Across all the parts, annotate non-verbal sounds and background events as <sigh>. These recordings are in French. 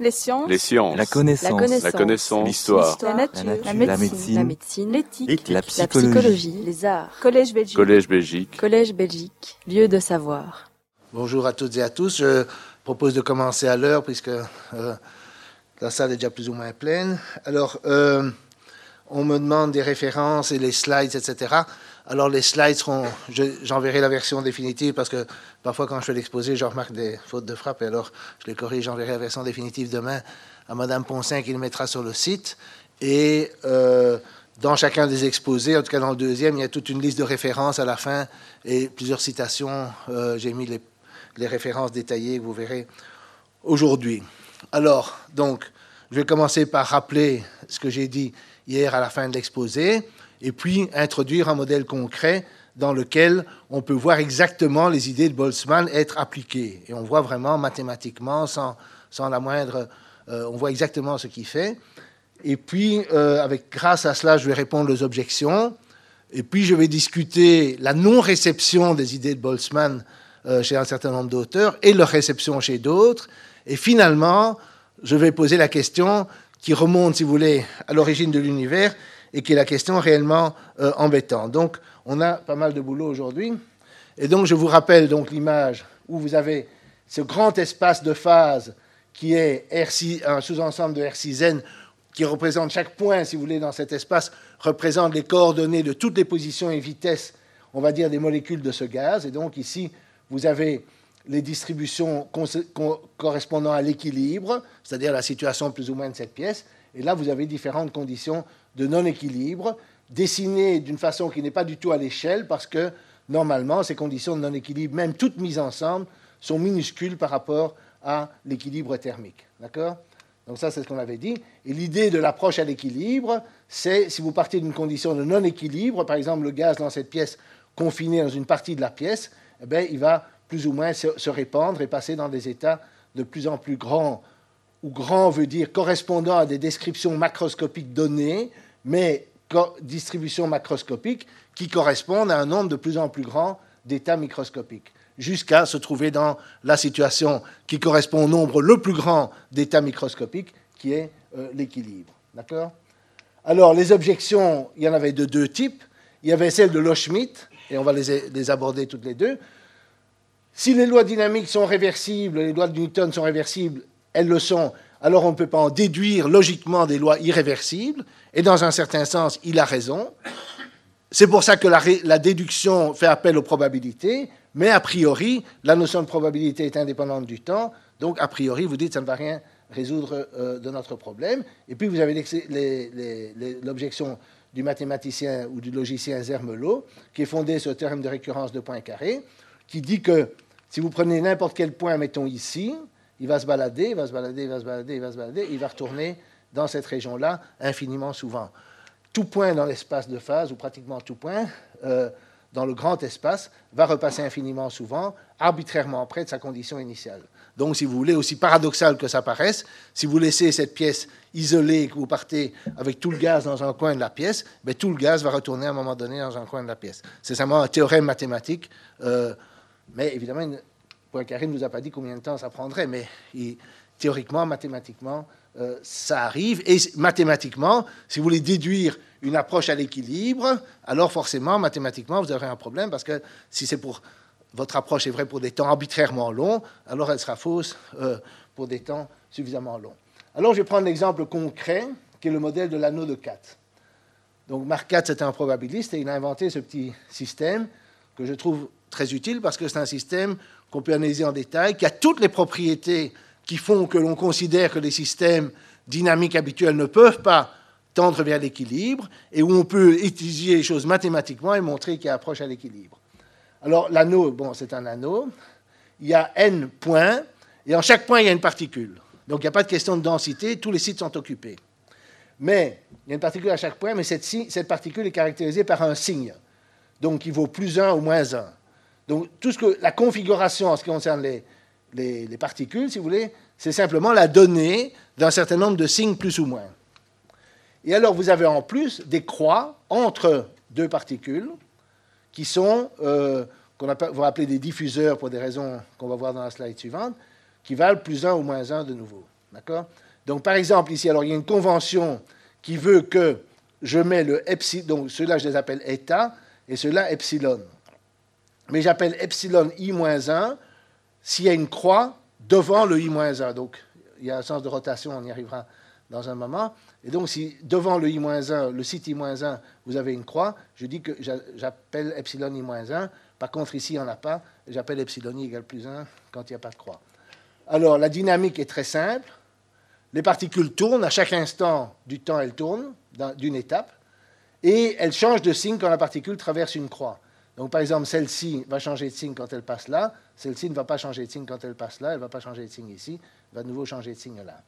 Les sciences. Les sciences. La connaissance. La connaissance. La. L'histoire. La nature. La nature. La La médecine. La. L'éthique. La La psychologie. psychologie. Les arts. Collège Belgique. Collège Belgique. Collège Belgique. Lieu de savoir. Bonjour à toutes et à tous. Je propose de commencer à l'heure puisque euh, la salle est déjà plus ou moins pleine. Alors, euh, on me demande des références et les slides, etc. Alors, les slides seront. je- J'enverrai la version définitive parce que parfois, quand je fais l'exposé, je remarque des fautes de frappe et alors je les corrige. J'enverrai la version définitive demain à Madame Poncin qui le mettra sur le site. Et. euh, dans chacun des exposés, en tout cas dans le deuxième, il y a toute une liste de références à la fin et plusieurs citations. Euh, J'ai mis les, les références détaillées que vous verrez aujourd'hui. Alors, donc, je vais commencer par rappeler ce que j'ai dit hier à la fin de l'exposé, et puis introduire un modèle concret dans lequel on peut voir exactement les idées de Boltzmann être appliquées. Et on voit vraiment mathématiquement, sans, sans la moindre... euh, on voit exactement ce qu'il fait. Et puis, euh, avec, grâce à cela, je vais répondre aux objections. Et puis, je vais discuter la non-réception des idées de Boltzmann euh, chez un certain nombre d'auteurs et leur réception chez d'autres. Et finalement, je vais poser la question qui remonte, si vous voulez, à l'origine de l'univers et qui est la question réellement euh, embêtante. Donc, on a pas mal de boulot aujourd'hui. Et donc, je vous rappelle donc l'image où vous avez ce grand espace de phase qui est R6, un sous-ensemble de R6n qui représente chaque point, si vous voulez, dans cet espace, représente les coordonnées de toutes les positions et vitesses, on va dire, des molécules de ce gaz. Et donc ici, vous avez les distributions correspondant à l'équilibre, c'est-à-dire la situation plus ou moins de cette pièce. Et là, vous avez différentes conditions de non-équilibre, dessinées d'une façon qui n'est pas du tout à l'échelle, parce que normalement, ces conditions de non-équilibre, même toutes mises ensemble, sont minuscules par rapport à l'équilibre thermique. D'accord? Donc ça, c'est ce qu'on avait dit. Et l'idée de l'approche à l'équilibre, c'est si vous partez d'une condition de non-équilibre, par exemple le gaz dans cette pièce confiné dans une partie de la pièce, eh bien, il va plus ou moins se répandre et passer dans des états de plus en plus grands, où grand veut dire correspondant à des descriptions macroscopiques données, mais distributions macroscopiques qui correspondent à un nombre de plus en plus grand d'états microscopiques jusqu'à se trouver dans la situation qui correspond au nombre le plus grand d'états microscopiques, qui est euh, l'équilibre. Alors, les objections, il y en avait de deux types. Il y avait celle de Loschmidt, et on va les aborder toutes les deux. Si les lois dynamiques sont réversibles, les lois de Newton sont réversibles, elles le sont, alors on ne peut pas en déduire logiquement des lois irréversibles, et dans un certain sens, il a raison. C'est pour ça que la, déduction fait appel aux probabilités, mais a priori, la notion de probabilité est indépendante du temps, donc a priori, vous dites ça ne va rien résoudre euh, de notre problème. Et puis vous avez l'objection du mathématicien ou du logicien Zermelo, qui est fondée sur le théorème de récurrence de Poincaré, qui dit que si vous prenez n'importe quel point, mettons ici, il va se balader, il va se balader, il va se balader, il va se balader, il va retourner dans cette région-là infiniment souvent tout point dans l'espace de phase, ou pratiquement tout point, euh, dans le grand espace, va repasser infiniment souvent, arbitrairement près de sa condition initiale. Donc, si vous voulez, aussi paradoxal que ça paraisse, si vous laissez cette pièce isolée et que vous partez avec tout le gaz dans un coin de la pièce, ben, tout le gaz va retourner à un moment donné dans un coin de la pièce. C'est simplement un théorème mathématique, euh, mais évidemment, une- Poincaré ne nous a pas dit combien de temps ça prendrait, mais théoriquement, mathématiquement, euh, ça arrive. Et mathématiquement, si vous voulez déduire une approche à l'équilibre, alors forcément, mathématiquement, vous aurez un problème parce que si c'est pour votre approche est vraie pour des temps arbitrairement longs, alors elle sera fausse euh, pour des temps suffisamment longs. Alors, je vais prendre l'exemple concret qui est le modèle de l'anneau de 4. Donc, Mark 4, c'était un probabiliste et il a inventé ce petit système que je trouve très utile parce que c'est un système qu'on peut analyser en détail, qui a toutes les propriétés qui font que l'on considère que les systèmes dynamiques habituels ne peuvent pas tendre vers l'équilibre et où on peut étudier les choses mathématiquement et montrer qu'il y a approche à l'équilibre. Alors, l'anneau, bon, c'est un anneau. Il y a n points et en chaque point, il y a une particule. Donc, il n'y a pas de question de densité, tous les sites sont occupés. Mais il y a une particule à chaque point, mais cette, cette particule est caractérisée par un signe. Donc, il vaut plus 1 ou moins 1. Donc, tout ce que, la configuration en ce qui concerne les, les- les particules, si vous voulez, c'est simplement la donnée d'un certain nombre de signes plus ou moins. Et alors, vous avez en plus des croix entre deux particules qui sont, euh, qu'on va appeler des diffuseurs pour des raisons qu'on va voir dans la slide suivante, qui valent plus 1 ou moins 1 de nouveau. D'accord? Donc, par exemple, ici, alors, il y a une convention qui veut que je mets le epsilon, donc ceux-là, je les appelle état, et ceux-là, epsilon. Mais j'appelle epsilon i-1 s'il y a une croix devant le i-1. Donc, il y a un sens de rotation, on y arrivera dans un moment. Et donc, si devant le i-1, le site i-1, vous avez une croix, je dis que j'appelle epsilon i-1. Par contre, ici, il n'y en a pas. J'appelle epsilon i égale plus 1 quand il n'y a pas de croix. Alors, la dynamique est très simple. Les particules tournent. À chaque instant du temps, elles tournent d'une étape. Et elles changent de signe quand la particule traverse une croix. Donc, par exemple, celle-ci va changer de signe quand elle passe là. Celle-ci ne va pas changer de signe quand elle passe là. Elle ne va pas changer de signe ici. Elle va de nouveau changer de signe là.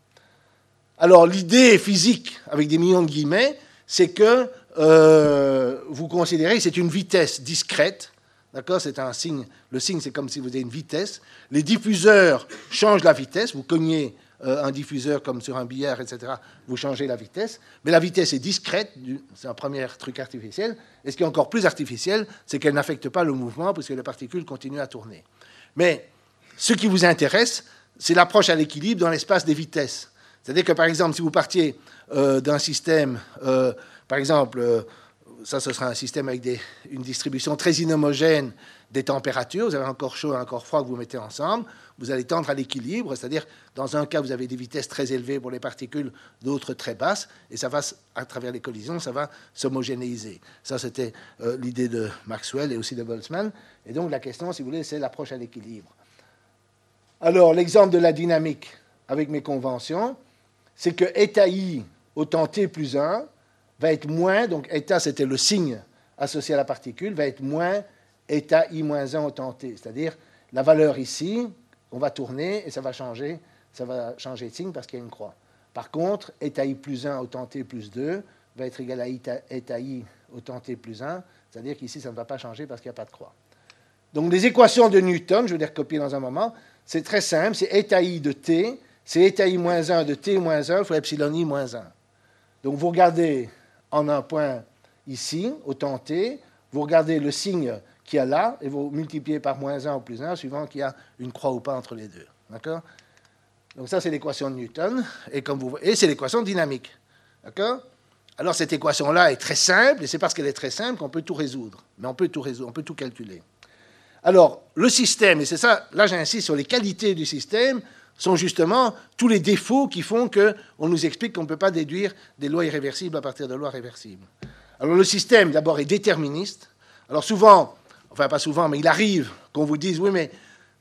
Alors, l'idée physique, avec des millions de guillemets, c'est que euh, vous considérez que c'est une vitesse discrète. D'accord? C'est un signe. Le signe, c'est comme si vous avez une vitesse. Les diffuseurs changent la vitesse. Vous cognez un diffuseur comme sur un billard, etc. Vous changez la vitesse. Mais la vitesse est discrète. C'est un premier truc artificiel. Et ce qui est encore plus artificiel, c'est qu'elle n'affecte pas le mouvement puisque les particules continuent à tourner. Mais ce qui vous intéresse, c'est l'approche à l'équilibre dans l'espace des vitesses. C'est-à-dire que, par exemple, si vous partiez euh, d'un système, euh, par exemple, euh, ça, ce sera un système avec une distribution très inhomogène des températures, vous avez encore chaud et encore froid que vous mettez ensemble, vous allez tendre à l'équilibre, c'est-à-dire, dans un cas, vous avez des vitesses très élevées pour les particules, d'autres très basses, et ça va, à travers les collisions, ça va s'homogénéiser. Ça, c'était l'idée de Maxwell et aussi de Boltzmann. Et donc, la question, si vous voulez, c'est l'approche à l'équilibre. Alors, l'exemple de la dynamique avec mes conventions, c'est que état i autant t plus 1 va être moins, donc état c'était le signe associé à la particule, va être moins état i moins 1 autant t. C'est-à-dire la valeur ici, on va tourner et ça va changer, ça va changer de signe parce qu'il y a une croix. Par contre, état i plus 1 autant t plus 2 va être égal à état i autant t plus 1, c'est-à-dire qu'ici ça ne va pas changer parce qu'il n'y a pas de croix. Donc les équations de Newton, je vais les recopier dans un moment, c'est très simple, c'est état i de t c'est état i moins 1 de t moins 1 fois epsilon i moins 1. Donc vous regardez en un point ici, au temps t, vous regardez le signe qu'il y a là, et vous multipliez par moins 1 ou plus 1, suivant qu'il y a une croix ou pas entre les deux. D'accord? Donc ça, c'est l'équation de Newton, et, c'est l'équation dynamique. D'accord? Alors cette équation-là est très simple, et c'est parce qu'elle est très simple qu'on peut tout résoudre. Mais on peut tout résoudre, on peut tout calculer. Alors, le système, et c'est ça, là j'insiste sur les qualités du système, sont justement tous les défauts qui font qu'on nous explique qu'on ne peut pas déduire des lois irréversibles à partir de lois réversibles. Alors le système, d'abord, est déterministe. Alors souvent, enfin pas souvent, mais il arrive qu'on vous dise, oui, mais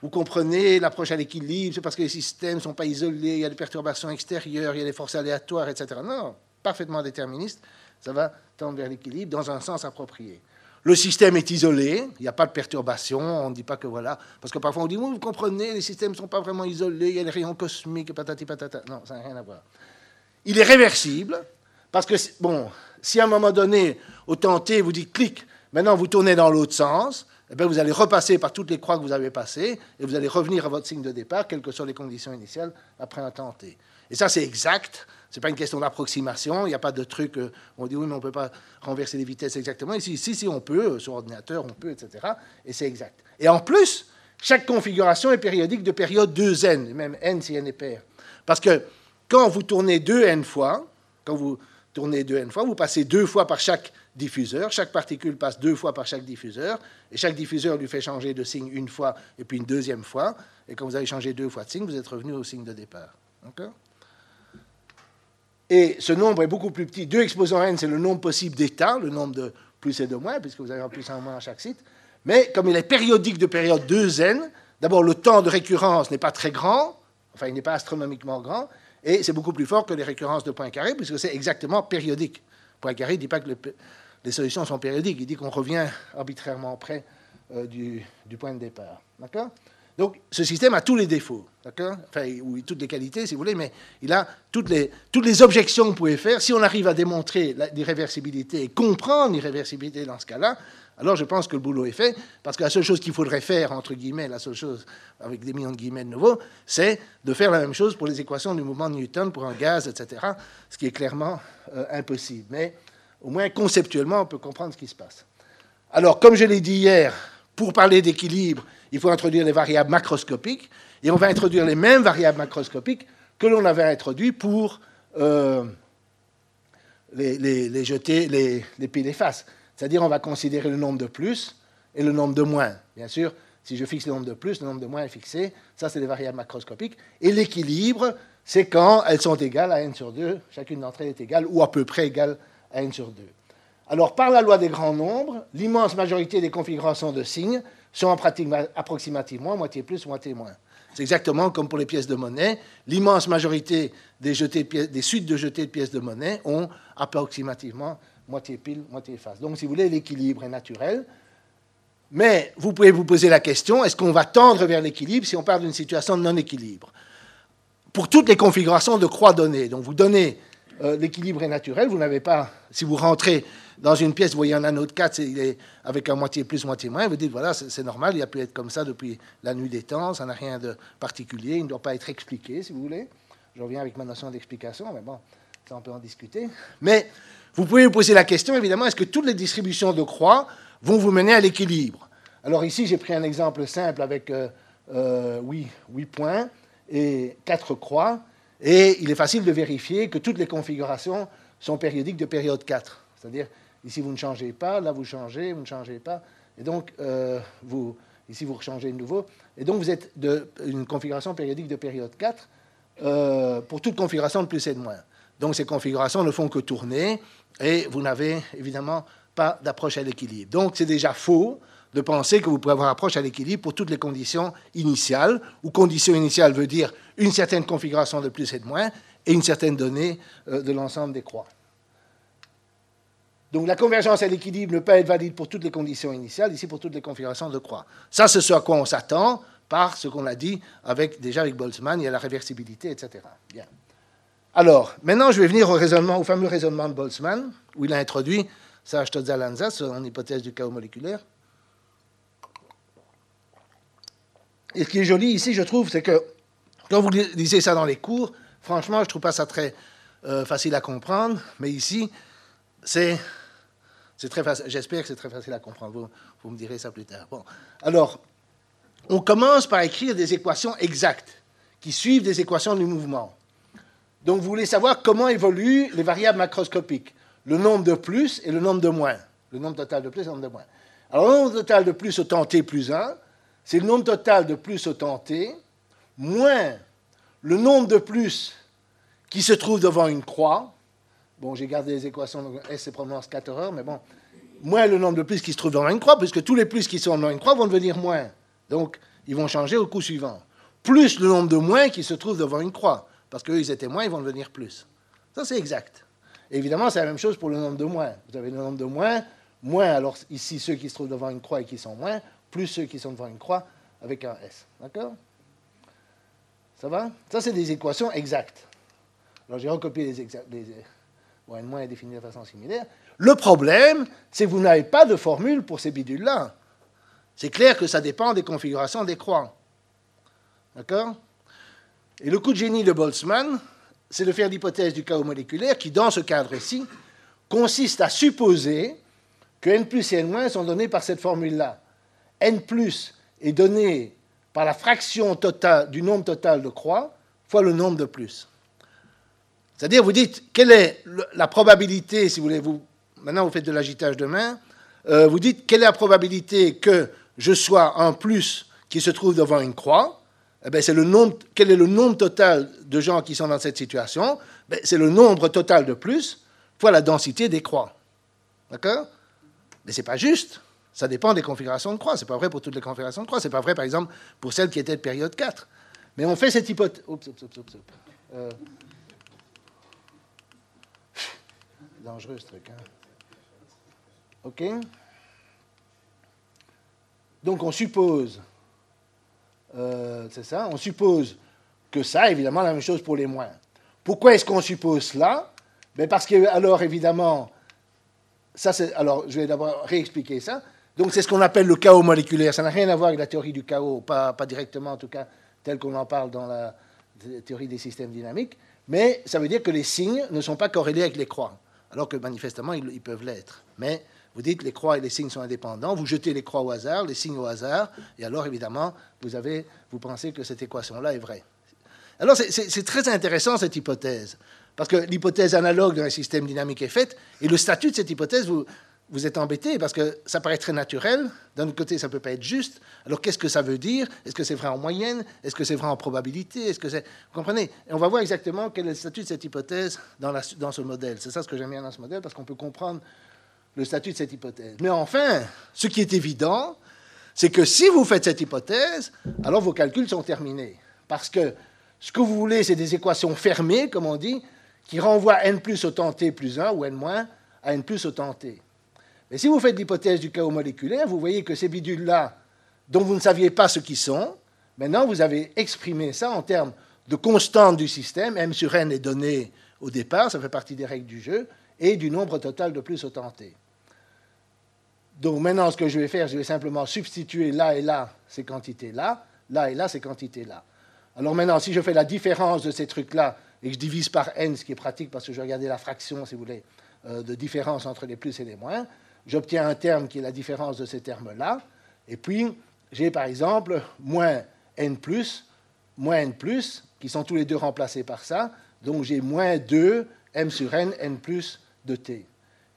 vous comprenez l'approche à l'équilibre, c'est parce que les systèmes ne sont pas isolés, il y a des perturbations extérieures, il y a des forces aléatoires, etc. Non, parfaitement déterministe, ça va tendre vers l'équilibre dans un sens approprié. Le système est isolé, il n'y a pas de perturbation, on ne dit pas que voilà. Parce que parfois on dit, vous comprenez, les systèmes ne sont pas vraiment isolés, il y a les rayons cosmiques, patati patata. Non, ça n'a rien à voir. Il est réversible, parce que, bon, si à un moment donné, au temps t, vous dites clic, maintenant vous tournez dans l'autre sens, eh bien, vous allez repasser par toutes les croix que vous avez passées, et vous allez revenir à votre signe de départ, quelles que soient les conditions initiales, après un temps t. Et ça, c'est exact. Ce n'est pas une question d'approximation. Il n'y a pas de truc, euh, on dit oui, mais on ne peut pas renverser les vitesses exactement. Ici, si, si, on peut, euh, sur ordinateur, on peut, etc. Et c'est exact. Et en plus, chaque configuration est périodique de période 2n, même n si n est pair. Parce que quand vous tournez 2n fois, quand vous tournez 2n fois, vous passez deux fois par chaque diffuseur. Chaque particule passe deux fois par chaque diffuseur. Et chaque diffuseur lui fait changer de signe une fois et puis une deuxième fois. Et quand vous avez changé deux fois de signe, vous êtes revenu au signe de départ. Et ce nombre est beaucoup plus petit. 2 exposant n, c'est le nombre possible d'états, le nombre de plus et de moins, puisque vous avez un plus et un moins à chaque site. Mais comme il est périodique de période 2n, d'abord le temps de récurrence n'est pas très grand, enfin il n'est pas astronomiquement grand, et c'est beaucoup plus fort que les récurrences de points carrés, puisque c'est exactement périodique. Point carré ne dit pas que les solutions sont périodiques, il dit qu'on revient arbitrairement près euh, du, point de départ. D'accord? Donc, ce système a tous les défauts, Enfin, toutes les qualités, si vous voulez, mais il a toutes les, toutes les objections que vous pouvez faire. Si on arrive à démontrer l'irréversibilité et comprendre l'irréversibilité dans ce cas-là, alors je pense que le boulot est fait, parce que la seule chose qu'il faudrait faire, entre guillemets, la seule chose, avec des millions de guillemets de nouveau, c'est de faire la même chose pour les équations du mouvement de Newton pour un gaz, etc., ce qui est clairement euh, impossible. Mais au moins conceptuellement, on peut comprendre ce qui se passe. Alors, comme je l'ai dit hier, pour parler d'équilibre, il faut introduire les variables macroscopiques, et on va introduire les mêmes variables macroscopiques que l'on avait introduit pour euh, les, les, jeter, les, les piles et faces. C'est-à-dire, on va considérer le nombre de plus et le nombre de moins. Bien sûr, si je fixe le nombre de plus, le nombre de moins est fixé. Ça, c'est des variables macroscopiques. Et l'équilibre, c'est quand elles sont égales à n sur 2. Chacune d'entre elles est égale ou à peu près égale à n sur 2. Alors, par la loi des grands nombres, l'immense majorité des configurations de signes sont approximativement moitié plus, moitié moins. C'est exactement comme pour les pièces de monnaie. L'immense majorité des, des, suites de jetés de pièces de monnaie ont approximativement moitié pile, moitié face. Donc, si vous voulez, l'équilibre est naturel. Mais vous pouvez vous poser la question, est-ce qu'on va tendre vers l'équilibre si on part d'une situation de non-équilibre? Pour toutes les configurations de croix données, donc vous donnez euh, l'équilibre est naturel, vous n'avez pas, si vous rentrez dans une pièce, vous voyez un anneau de 4, il est avec un moitié plus, moitié moins, vous dites, voilà, c'est normal, il a pu être comme ça depuis la nuit des temps, ça n'a rien de particulier, il ne doit pas être expliqué, si vous voulez. Je reviens avec ma notion d'explication, mais bon, ça on peut en discuter. Mais vous pouvez vous poser la question, évidemment, est-ce que toutes les distributions de croix vont vous mener à l'équilibre? Alors ici, j'ai pris un exemple simple avec euh, euh, 8, 8 points et 4 croix, et il est facile de vérifier que toutes les configurations sont périodiques de période 4. C'est-à-dire, Ici, vous ne changez pas, là, vous changez, vous ne changez pas. Et donc, euh, vous, ici, vous rechangez de nouveau. Et donc, vous êtes une configuration périodique de période 4 euh, pour toute configuration de plus et de moins. Donc, ces configurations ne font que tourner et vous n'avez évidemment pas d'approche à l'équilibre. Donc, c'est déjà faux de penser que vous pouvez avoir approche à l'équilibre pour toutes les conditions initiales, où condition initiale veut dire une certaine configuration de plus et de moins et une certaine donnée euh, de l'ensemble des croix. Donc la convergence à l'équilibre ne peut être valide pour toutes les conditions initiales, ici pour toutes les configurations de croix. Ça, c'est ce à quoi on s'attend par ce qu'on a dit avec, déjà avec Boltzmann, il y a la réversibilité, etc. Bien. Alors, maintenant, je vais venir au fameux raisonnement de Boltzmann, où il a introduit Stotza-Lanza, son hypothèse du chaos moléculaire. Et ce qui est joli ici, je trouve, c'est que quand vous lisez ça dans les cours, franchement, je ne trouve pas ça très euh, facile à comprendre, mais ici, c'est. J'espère que c'est très facile à comprendre. Vous, me direz ça plus tard. Alors, on commence par écrire des équations exactes qui suivent des équations du mouvement. Donc, vous voulez savoir comment évoluent les variables macroscopiques, le nombre de plus et le nombre de moins. Le nombre total de plus et le nombre de moins. Alors, le nombre total de plus au t plus 1, c'est le nombre total de plus au t moins le nombre de plus qui se trouve devant une croix, Bon, j'ai gardé les équations, donc S c'est probablement 4 heures, mais bon, moins le nombre de plus qui se trouvent dans une croix, puisque tous les plus qui sont dans une croix vont devenir moins. Donc, ils vont changer au coup suivant. Plus le nombre de moins qui se trouvent devant une croix, parce qu'eux, ils étaient moins, ils vont devenir plus. Ça, c'est exact. évidemment, c'est la même chose pour le nombre de moins. Vous avez le nombre de moins, moins, alors ici, ceux qui se trouvent devant une croix et qui sont moins, plus ceux qui sont devant une croix avec un S. D'accord? Ça va? Ça, c'est des équations exactes. Alors, j'ai recopié les, les, moins est défini de façon similaire. Le problème, c'est que vous n'avez pas de formule pour ces bidules-là. C'est clair que ça dépend des configurations des croix. D'accord? Et le coup de génie de Boltzmann, c'est de faire l'hypothèse du chaos moléculaire qui, dans ce cadre-ci, consiste à supposer que n et n sont donnés par cette formule-là. n est donné par la fraction totale du nombre total de croix fois le nombre de plus. C'est-à-dire, vous dites, quelle est la probabilité, si vous voulez, vous, maintenant vous faites de l'agitage de main, euh, vous dites, quelle est la probabilité que je sois un plus qui se trouve devant une croix? Eh bien, c'est le nombre, quel est le nombre total de gens qui sont dans cette situation? Ben, C'est le nombre total de plus fois la densité des croix. D'accord? Mais ce n'est pas juste. Ça dépend des configurations de croix. Ce n'est pas vrai pour toutes les configurations de croix. Ce n'est pas vrai, par exemple, pour celles qui étaient de période 4. Mais on fait cette hypothèse. Oups, oups, oups, euh, dangereux ce truc. Hein. OK? Donc on suppose, euh, c'est ça, on suppose que ça, évidemment, la même chose pour les moins. Pourquoi est-ce qu'on suppose cela? Ben Parce que, alors, évidemment, ça, c'est, alors, je vais d'abord réexpliquer ça. Donc, c'est ce qu'on appelle le chaos moléculaire. Ça n'a rien à voir avec la théorie du chaos, pas, pas directement, en tout cas, tel qu'on en parle dans la théorie des systèmes dynamiques. Mais ça veut dire que les signes ne sont pas corrélés avec les croix alors que manifestement, ils, peuvent l'être. Mais vous dites les croix et les signes sont indépendants, vous jetez les croix au hasard, les signes au hasard, et alors évidemment, vous, pensez que cette équation-là est vraie. Alors c'est très intéressant cette hypothèse, parce que l'hypothèse analogue d'un système dynamique est faite, et le statut de cette hypothèse, vous, vous êtes embêté parce que ça paraît très naturel. D'un autre côté, ça ne peut pas être juste. Alors, qu'est-ce que ça veut dire? Est-ce que c'est vrai en moyenne? Est-ce que c'est vrai en probabilité? Est-ce que. Vous comprenez? Et on va voir exactement quel est le statut de cette hypothèse dans ce modèle. C'est ça ce que j'aime bien dans ce modèle, parce qu'on peut comprendre le statut de cette hypothèse. Mais enfin, ce qui est évident, c'est que si vous faites cette hypothèse, alors vos calculs sont terminés. Parce que ce que vous voulez, c'est des équations fermées, comme on dit, qui renvoient n plus autant t plus 1 ou n moins à n plus autant t. Mais si vous faites l'hypothèse du chaos moléculaire, vous voyez que ces bidules-là, dont vous ne saviez pas ce qu'ils sont, maintenant vous avez exprimé ça en termes de constante du système, m sur n est donné au départ, ça fait partie des règles du jeu, et du nombre total de plus au t. Donc maintenant, ce que je vais faire, je vais simplement substituer là et là ces quantités-là, là et là ces quantités-là. Alors maintenant, si je fais la différence de ces trucs-là et que je divise par n, ce qui est pratique parce que je regarder la fraction, si vous voulez, euh, de différence entre les plus et les moins, j'obtiens un terme qui est la différence de ces termes-là, et puis j'ai par exemple moins n plus, moins n plus, qui sont tous les deux remplacés par ça, donc j'ai moins 2 m sur n, n plus de t.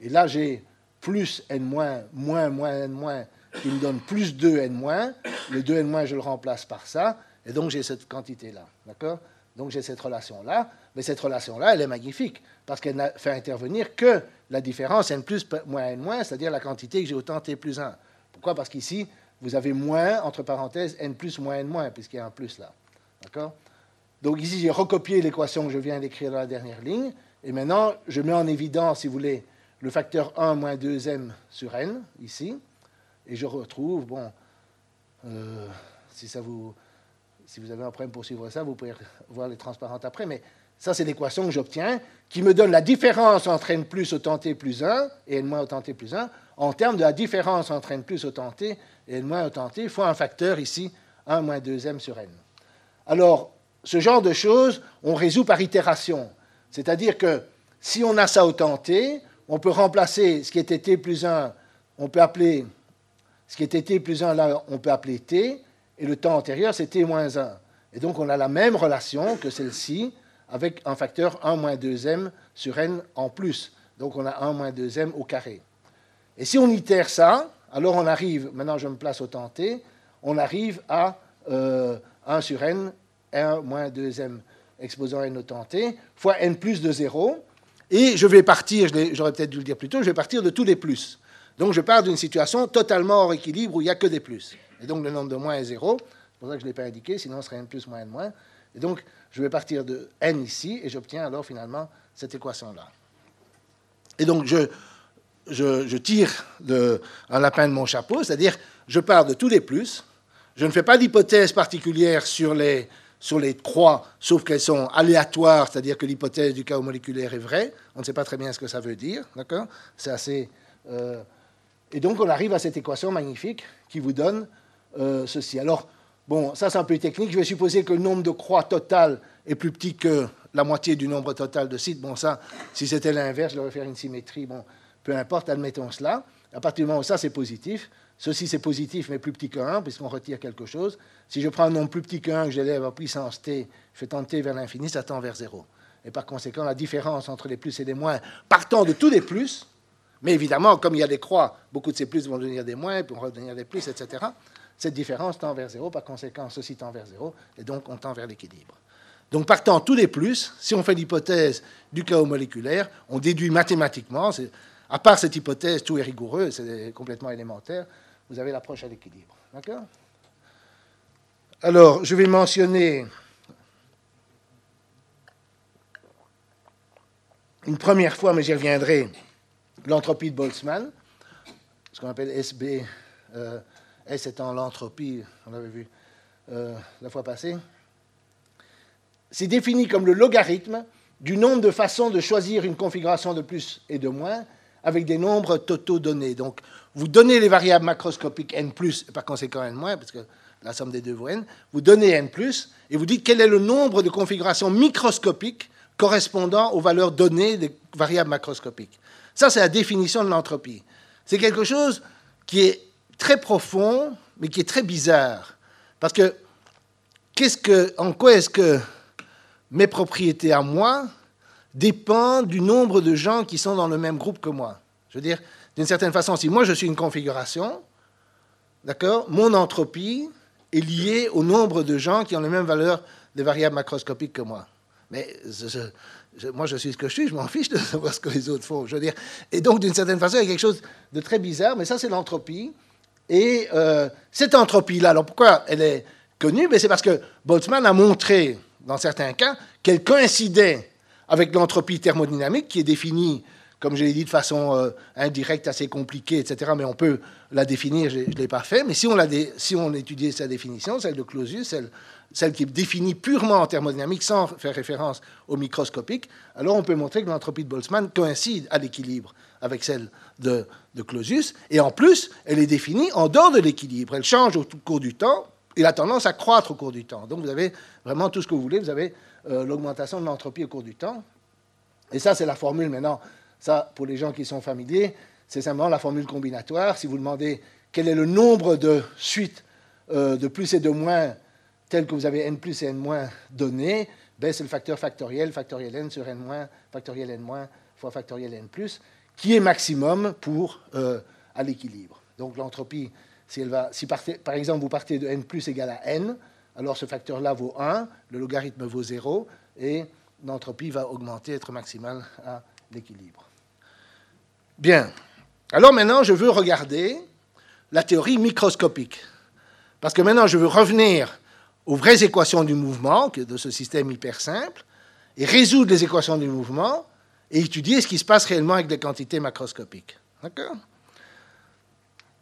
Et là j'ai plus n moins, moins, moins n moins, qui me donne plus 2 n moins, le 2 n moins je le remplace par ça, et donc j'ai cette quantité-là, d'accord? Donc j'ai cette relation-là, mais cette relation-là, elle est magnifique, parce qu'elle n'a fait intervenir que la différence n plus moins n moins, c'est-à-dire la quantité que j'ai autant t plus 1. Pourquoi? Parce qu'ici, vous avez moins, entre parenthèses, n plus moins n moins, puisqu'il y a un plus là. D'accord? Donc ici, j'ai recopié l'équation que je viens d'écrire dans la dernière ligne, et maintenant, je mets en évidence, si vous voulez, le facteur 1 moins 2m sur n, ici, et je retrouve, bon, euh, si ça vous avez un problème pour suivre ça, vous pouvez voir les transparentes après, mais ça, c'est l'équation que j'obtiens, qui me donne la différence entre n plus autant t plus 1 et n moins autant t plus 1, en termes de la différence entre n plus autant t et n moins autant t, fois un facteur ici, 1 moins 2m sur n. Alors, ce genre de choses, on résout par itération. C'est-à-dire que si on a ça autant t, on peut remplacer ce qui était t plus 1, on peut appeler ce qui était t plus 1 là, on peut appeler t, et le temps antérieur, c'était moins 1. Et donc, on a la même relation que celle-ci, avec un facteur 1 moins 2m sur n en plus. Donc, on a 1 moins 2m au carré. Et si on itère ça, alors on arrive, maintenant je me place au temps t, on arrive à 1 euh, sur n, 1 moins 2m exposant n au temps t, fois n plus de 0. Et je vais partir, j'aurais peut-être dû le dire plus tôt, je vais partir de tous les plus. Donc je pars d'une situation totalement hors équilibre où il n'y a que des plus. Et donc le nombre de moins est 0. C'est pour ça que je ne l'ai pas indiqué, sinon ce serait n plus moins n moins. Et donc je vais partir de n ici et j'obtiens alors finalement cette équation-là. Et donc je, je, tire un lapin de mon chapeau, c'est-à-dire je pars de tous les plus. Je ne fais pas d'hypothèse particulière sur les, sur les croix, sauf qu'elles sont aléatoires, c'est-à-dire que l'hypothèse du chaos moléculaire est vraie. On ne sait pas très bien ce que ça veut dire, d'accord? C'est assez. Euh, et donc on arrive à cette équation magnifique qui vous donne euh, ceci. Alors, bon, ça c'est un peu technique. Je vais supposer que le nombre de croix totales est plus petit que la moitié du nombre total de sites. Bon, ça, si c'était l'inverse, je devrais faire une symétrie. Bon, peu importe, admettons cela. À partir du moment où ça c'est positif, ceci c'est positif mais plus petit que 1, puisqu'on retire quelque chose. Si je prends un nombre plus petit que 1 que j'élève à puissance t, je fais tendre t vers l'infini, ça tend vers 0. Et par conséquent, la différence entre les plus et les moins, partant de tous les plus, mais évidemment, comme il y a des croix, beaucoup de ces plus vont devenir des moins, puis vont redevenir des plus, etc. Cette différence tend vers zéro, par conséquent, ceci tend vers zéro, et donc on tend vers l'équilibre. Donc partant tous les plus, si on fait l'hypothèse du chaos moléculaire, on déduit mathématiquement, à part cette hypothèse, tout est rigoureux, c'est complètement élémentaire, vous avez l'approche à l'équilibre. D'accord Alors, je vais mentionner une première fois, mais j'y reviendrai, l'entropie de Boltzmann, ce qu'on appelle SB, euh, S étant l'entropie, on l'avait vu euh, la fois passée, c'est défini comme le logarithme du nombre de façons de choisir une configuration de plus et de moins avec des nombres totaux donnés. Donc, vous donnez les variables macroscopiques n et par conséquent n parce que la somme des deux vaut n, vous donnez n et vous dites quel est le nombre de configurations microscopiques correspondant aux valeurs données des variables macroscopiques. Ça, c'est la définition de l'entropie. C'est quelque chose qui est très profond, mais qui est très bizarre. Parce que, qu'est-ce que en quoi est-ce que mes propriétés à moi dépendent du nombre de gens qui sont dans le même groupe que moi? Je veux dire, d'une certaine façon, si moi je suis une configuration, d'accord, mon entropie est liée au nombre de gens qui ont les mêmes valeurs des variables macroscopiques que moi. Mais moi, je suis ce que je suis, je m'en fiche de savoir ce que les autres font. Je veux dire. Et donc, d'une certaine façon, il y a quelque chose de très bizarre, mais ça, c'est l'entropie. Et euh, cette entropie-là, alors pourquoi elle est connue? Ben, C'est parce que Boltzmann a montré, dans certains cas, qu'elle coïncidait avec l'entropie thermodynamique qui est définie, comme je l'ai dit, de façon euh, indirecte, assez compliquée, etc. Mais on peut la définir, je ne l'ai pas fait. Mais si on, la si on étudiait sa définition, celle de Clausius, celle, celle qui est définie purement en thermodynamique sans faire référence au microscopique, alors on peut montrer que l'entropie de Boltzmann coïncide à l'équilibre avec celle de, Clausius. Et en plus, elle est définie en dehors de l'équilibre. Elle change au cours du temps. Il a tendance à croître au cours du temps. Donc vous avez vraiment tout ce que vous voulez. Vous avez euh, l'augmentation de l'entropie au cours du temps. Et ça, c'est la formule maintenant. Ça, pour les gens qui sont familiers, c'est simplement la formule combinatoire. Si vous demandez quel est le nombre de suites euh, de plus et de moins tel que vous avez n plus et n moins donné, ben, c'est le facteur factoriel, factoriel n sur n moins, factoriel n moins fois factoriel n plus, qui est maximum pour euh, à l'équilibre. Donc l'entropie, si, si par exemple vous partez de n plus égale à n, alors ce facteur-là vaut 1, le logarithme vaut 0, et l'entropie va augmenter, être maximale à l'équilibre. Bien. Alors maintenant, je veux regarder la théorie microscopique. Parce que maintenant, je veux revenir aux vraies équations du mouvement, de ce système hyper simple, et résoudre les équations du mouvement, et étudier ce qui se passe réellement avec des quantités macroscopiques. D'accord?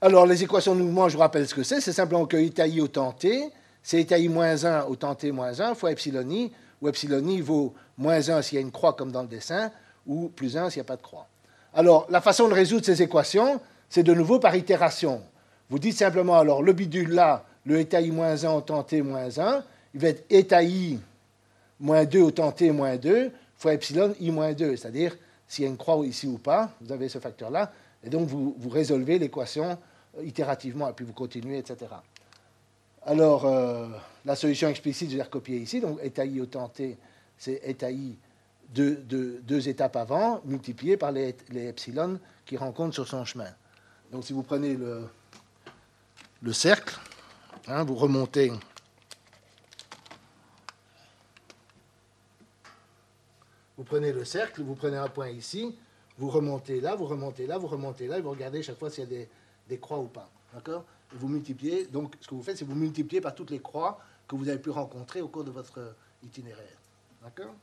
Alors, les équations du mouvement, je vous rappelle ce que c'est. C'est simplement que eta i au temps t, c'est eta i moins 1 au temps t moins 1 fois epsilon i, où epsilon i vaut moins 1 s'il y a une croix comme dans le dessin, ou plus 1 s'il n'y a pas de croix. Alors, la façon de résoudre ces équations, c'est de nouveau par itération. Vous dites simplement, alors, le bidule là, le eta i moins 1 au temps t moins 1, il va être eta i moins 2 au temps t moins 2 fois epsilon i moins 2, c'est-à-dire s'il y a une croix ici ou pas, vous avez ce facteur-là, et donc vous, résolvez l'équation euh, itérativement, et puis vous continuez, etc. Alors, euh, la solution explicite, je vais recopier ici, donc eta i au temps t, c'est eta i deux, deux, étapes avant, multiplié par les, les epsilon qu'il rencontre sur son chemin. Donc si vous prenez le, le cercle, Hein, vous remontez. Vous prenez le cercle, vous prenez un point ici, vous remontez là, vous remontez là, vous remontez là, et vous regardez chaque fois s'il y a des, croix ou pas. D'accord? Vous multipliez. Donc, ce que vous faites, c'est vous multipliez par toutes les croix que vous avez pu rencontrer au cours de votre itinéraire. D'accord?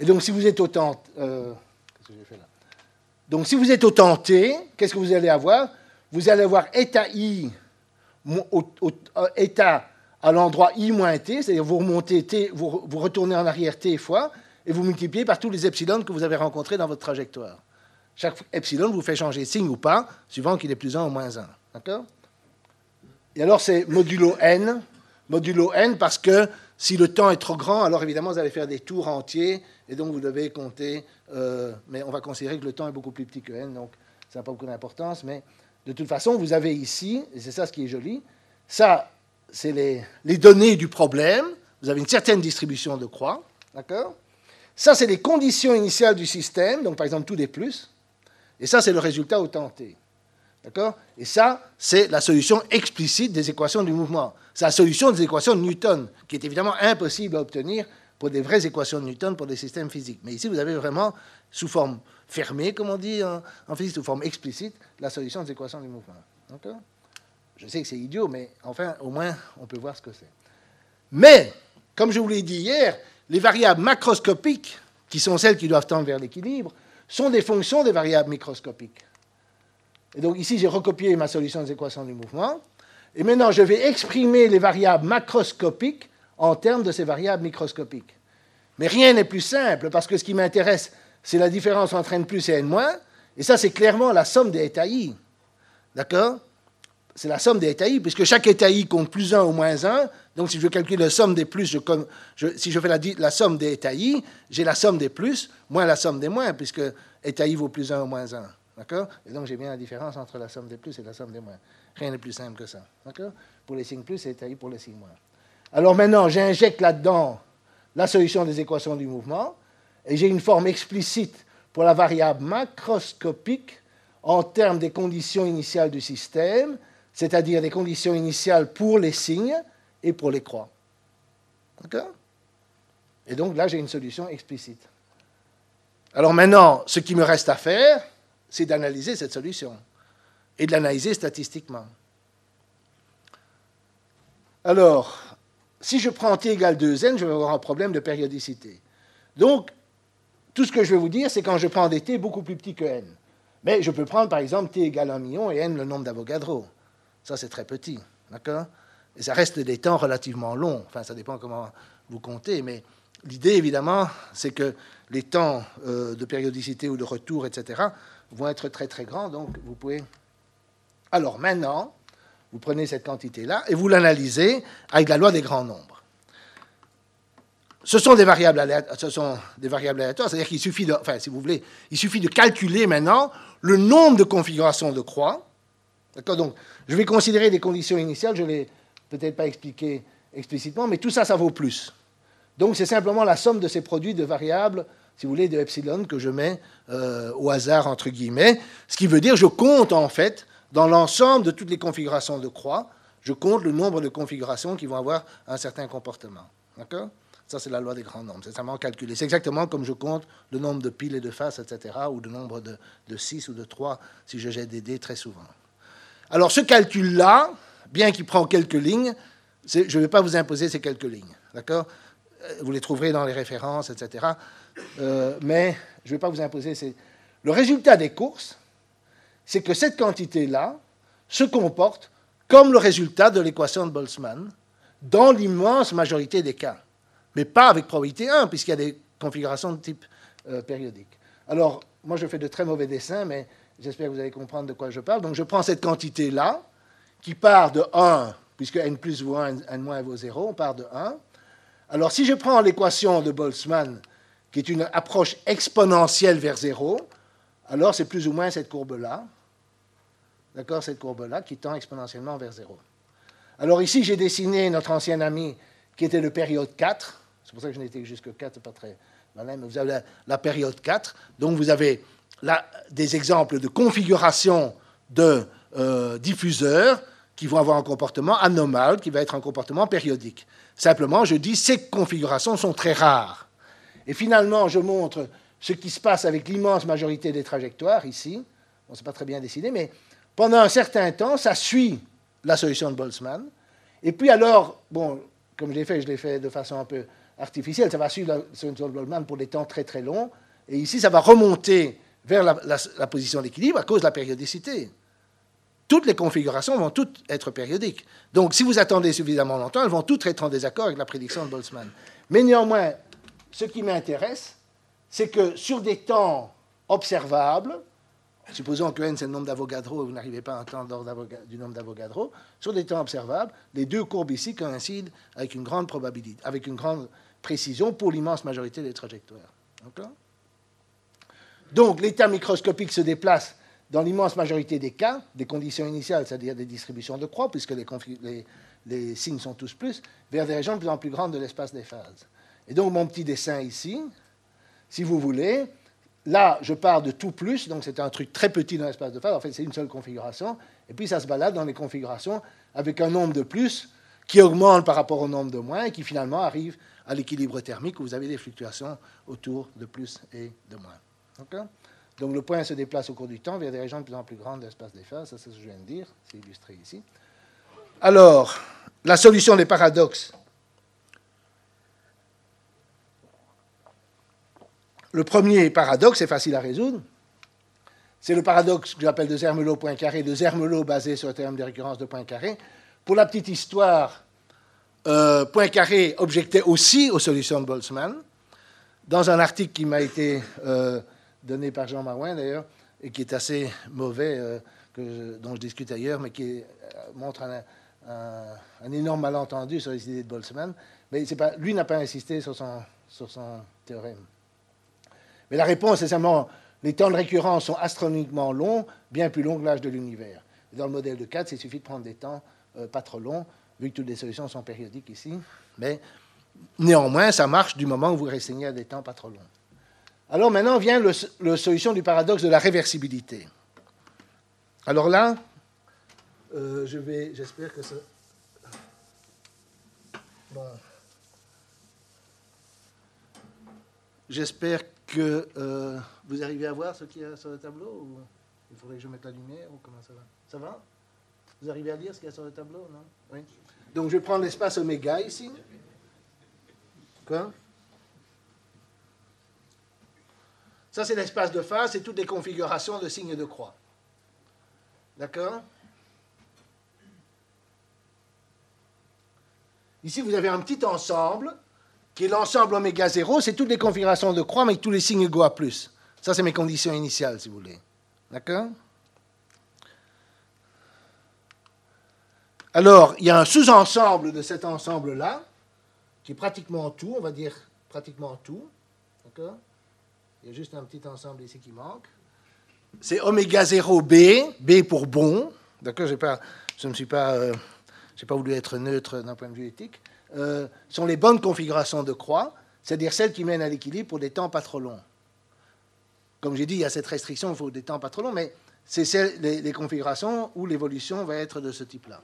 Et donc, si vous êtes au temps. Euh, qu'est-ce que j'ai fait là? Donc, si vous êtes qu'est-ce que vous allez avoir? Vous allez avoir état i, état euh, à l'endroit i moins t, c'est-à-dire vous remontez t, vous, vous, retournez en arrière t fois, et vous multipliez par tous les epsilon que vous avez rencontrés dans votre trajectoire. Chaque epsilon vous fait changer de signe ou pas, suivant qu'il est plus 1 ou moins 1. D'accord? Et alors c'est modulo n, modulo n parce que si le temps est trop grand, alors évidemment vous allez faire des tours entiers, et donc vous devez compter, euh, mais on va considérer que le temps est beaucoup plus petit que n, donc ça n'a pas beaucoup d'importance, mais de toute façon, vous avez ici, et c'est ça ce qui est joli, ça, c'est les, données du problème. Vous avez une certaine distribution de croix, d'accord? Ça, c'est les conditions initiales du système, donc par exemple tout des plus. Et ça, c'est le résultat au temps t. D'accord? Et ça, c'est la solution explicite des équations du mouvement. C'est la solution des équations de Newton, qui est évidemment impossible à obtenir pour des vraies équations de Newton pour des systèmes physiques. Mais ici, vous avez vraiment, sous forme fermée, comme on dit en, physique, sous forme explicite, la solution des équations du mouvement. Je sais que c'est idiot, mais enfin, au moins, on peut voir ce que c'est. Mais, comme je vous l'ai dit hier, les variables macroscopiques, qui sont celles qui doivent tendre vers l'équilibre, sont des fonctions des variables microscopiques. Et donc ici, j'ai recopié ma solution des équations du mouvement. Et maintenant, je vais exprimer les variables macroscopiques en termes de ces variables microscopiques. Mais rien n'est plus simple, parce que ce qui m'intéresse, c'est la différence entre n plus et n moins, et ça, c'est clairement la somme des états i. D'accord? C'est la somme des états i, puisque chaque état i compte plus 1 ou moins 1. Donc, si je veux calculer la somme des plus, si je fais la, la somme des états i, j'ai la somme des plus moins la somme des moins, puisque état i vaut plus 1 ou moins 1. D'accord? Et donc, j'ai bien la différence entre la somme des plus et la somme des moins. Rien n'est plus simple que ça. D'accord? Pour les signes plus état i pour les signes moins. Alors maintenant, j'injecte là-dedans la solution des équations du mouvement, et j'ai une forme explicite pour la variable macroscopique en termes des conditions initiales du système, c'est-à-dire des conditions initiales pour les signes et pour les croix. D'accord? Et donc là, j'ai une solution explicite. Alors maintenant, ce qui me reste à faire, c'est d'analyser cette solution et de l'analyser statistiquement. Alors, si je prends t égale 2n, je vais avoir un problème de périodicité. Donc, tout ce que je vais vous dire, c'est quand je prends des t beaucoup plus petits que n. Mais je peux prendre, par exemple, t égale 1 million et n le nombre d'Avogadro. Ça, c'est très petit. D'accord? Et ça reste des temps relativement longs. Enfin, ça dépend comment vous comptez. Mais l'idée, évidemment, c'est que les temps euh, de périodicité ou de retour, etc., vont être très, très grands. Donc, vous pouvez. Alors, maintenant, vous prenez cette quantité-là et vous l'analysez avec la loi des grands nombres. Ce sont des variables aléatoires, ce sont des variables aléatoires, c'est-à-dire qu'il suffit de, enfin, si vous voulez, il suffit de calculer maintenant le nombre de configurations de croix. D'accord Donc, je vais considérer des conditions initiales, je ne l'ai peut-être pas expliqué explicitement, mais tout ça, ça vaut plus. Donc, c'est simplement la somme de ces produits de variables, si vous voulez, de epsilon que je mets euh, au hasard, entre guillemets, ce qui veut dire je compte en fait dans l'ensemble de toutes les configurations de croix, je compte le nombre de configurations qui vont avoir un certain comportement. D'accord? Ça, c'est la loi des grands nombres. C'est simplement calculé. C'est exactement comme je compte le nombre de piles et de faces, etc., ou le nombre de, de 6 ou de 3 si je jette des dés très souvent. Alors, ce calcul-là, bien qu'il prend quelques lignes, je ne vais pas vous imposer ces quelques lignes. D'accord? Euh, Vous les trouverez dans les références, etc. Euh, mais je ne vais pas vous imposer. Le résultat des courses, c'est que cette quantité-là se comporte comme le résultat de l'équation de Boltzmann dans l'immense majorité des cas, mais pas avec probabilité 1, puisqu'il y a des configurations de type euh, périodique. Alors, moi, je fais de très mauvais dessins, mais j'espère que vous allez comprendre de quoi je parle. Donc, je prends cette quantité-là, qui part de 1, puisque n plus vaut 1, n moins vaut 0, on part de 1. Alors, si je prends l'équation de Boltzmann, qui est une approche exponentielle vers 0, alors c'est plus ou moins cette courbe-là. D'accord Cette courbe-là qui tend exponentiellement vers 0. Alors ici, j'ai dessiné notre ancien ami qui était le période 4. C'est pour ça que je n'étais jusque 4, pas très malin, mais vous avez la, période 4. Donc vous avez là des exemples de configuration de euh, diffuseurs qui vont avoir un comportement anormal, qui va être un comportement périodique. Simplement, je dis ces configurations sont très rares. Et finalement, je montre ce qui se passe avec l'immense majorité des trajectoires ici. On ne sait pas très bien décider, mais pendant un certain temps, ça suit la solution de Boltzmann. Et puis alors, bon, comme je l'ai fait, je l'ai fait de façon un peu artificielle, ça va suivre la solution de Boltzmann pour des temps très très longs. Et ici, ça va remonter vers la, position d'équilibre à cause de la périodicité. Toutes les configurations vont toutes être périodiques. Donc, si vous attendez suffisamment longtemps, elles vont toutes être en désaccord avec la prédiction de Boltzmann. Mais néanmoins, ce qui m'intéresse, c'est que sur des temps observables, supposons que n c'est le nombre d'Avogadro vous n'arrivez pas à un temps du nombre d'Avogadro, sur des temps observables, les deux courbes ici coïncident avec une grande probabilité, avec une grande précision pour l'immense majorité des trajectoires. Donc l'état microscopique se déplace dans l'immense majorité des cas, des conditions initiales, c'est-à-dire des distributions de croix, puisque les, signes sont tous plus, vers des régions de plus en plus grandes de l'espace des phases. Et donc mon petit dessin ici, si vous voulez, Là, je pars de tout plus, donc c'est un truc très petit dans l'espace de phase. En fait, c'est une seule configuration. Et puis, ça se balade dans les configurations avec un nombre de plus qui augmente par rapport au nombre de moins et qui finalement arrive à l'équilibre thermique où vous avez des fluctuations autour de plus et de moins. donc, le point se déplace au cours du temps vers des régions de plus en plus grandes de l'espace des phases. Ça, c'est ce que je viens de dire. C'est illustré ici. Alors, la solution des paradoxes Le premier paradoxe est facile à résoudre. C'est le paradoxe que j'appelle de Zermelo Poincaré, de Zermelo basé sur le théorème de récurrence de Poincaré. Pour la petite histoire, euh, Poincaré objectait aussi aux solutions de Boltzmann. Dans un article qui m'a été euh, donné par Jean Marouin, d'ailleurs, et qui est assez mauvais, euh, dont je discute ailleurs, mais qui montre un, énorme malentendu sur les idées de Boltzmann. Mais lui n'a pas insisté sur son théorème. Mais la réponse est simplement les temps de récurrence sont astronomiquement longs, bien plus longs que l'âge de l'univers. Dans le modèle de 4, il suffit de prendre des temps euh, pas trop longs, vu que toutes les solutions sont périodiques ici. Mais néanmoins, ça marche du moment où vous restreignez à des temps pas trop longs. Alors maintenant vient la solution du paradoxe de la réversibilité. Alors là, euh, je vais, j'espère que ça. Bon. J'espère que euh, vous arrivez à voir ce qu'il y a sur le tableau ou il faudrait que je mette la lumière ou comment ça va? Ça va? Vous arrivez à lire ce qu'il y a sur le tableau non? Oui. Donc je vais prendre l'espace oméga ici. Quoi? Ça, c'est l'espace de phase, c'est toutes les configurations de signes de croix. D'accord? Ici, vous avez un petit ensemble, qui est l'ensemble oméga 0, c'est toutes les configurations de croix, mais tous les signes égaux à plus. Ça, c'est mes conditions initiales, si vous voulez. D'accord Alors, il y a un sous-ensemble de cet ensemble-là, qui est pratiquement tout, on va dire pratiquement tout. D'accord Il y a juste un petit ensemble ici qui manque. C'est oméga 0 B, B pour bon. D'accord Je ne suis pas, euh, pas voulu être neutre d'un point de vue éthique. Euh, sont les bonnes configurations de croix, c'est-à-dire celles qui mènent à l'équilibre pour des temps pas trop longs. Comme j'ai dit, il y a cette restriction, il faut des temps pas trop longs, mais c'est les, les configurations où l'évolution va être de ce type-là.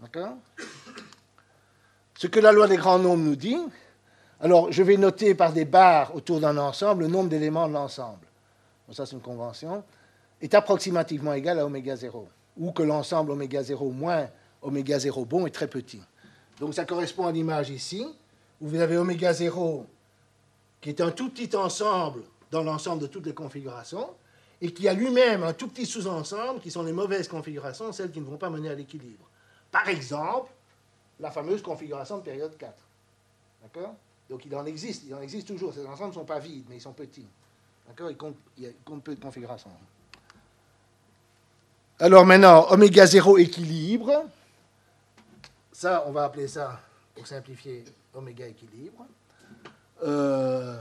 D'accord? Ce que la loi des grands nombres nous dit, alors je vais noter par des barres autour d'un ensemble le nombre d'éléments de l'ensemble. ça, c'est une convention. Est approximativement égal à oméga 0, ou que l'ensemble oméga 0 moins oméga 0 bon est très petit. Donc ça correspond à l'image ici, où vous avez oméga 0 qui est un tout petit ensemble dans l'ensemble de toutes les configurations, et qui a lui-même un tout petit sous-ensemble qui sont les mauvaises configurations, celles qui ne vont pas mener à l'équilibre. Par exemple, la fameuse configuration de période 4. D'accord? Donc il en existe, il en existe toujours. Ces ensembles ne sont pas vides, mais ils sont petits. D'accord? Il, compte, il compte peu de configurations. Alors maintenant, oméga 0 équilibre. Ça, on va appeler ça, pour simplifier, oméga équilibre. Euh,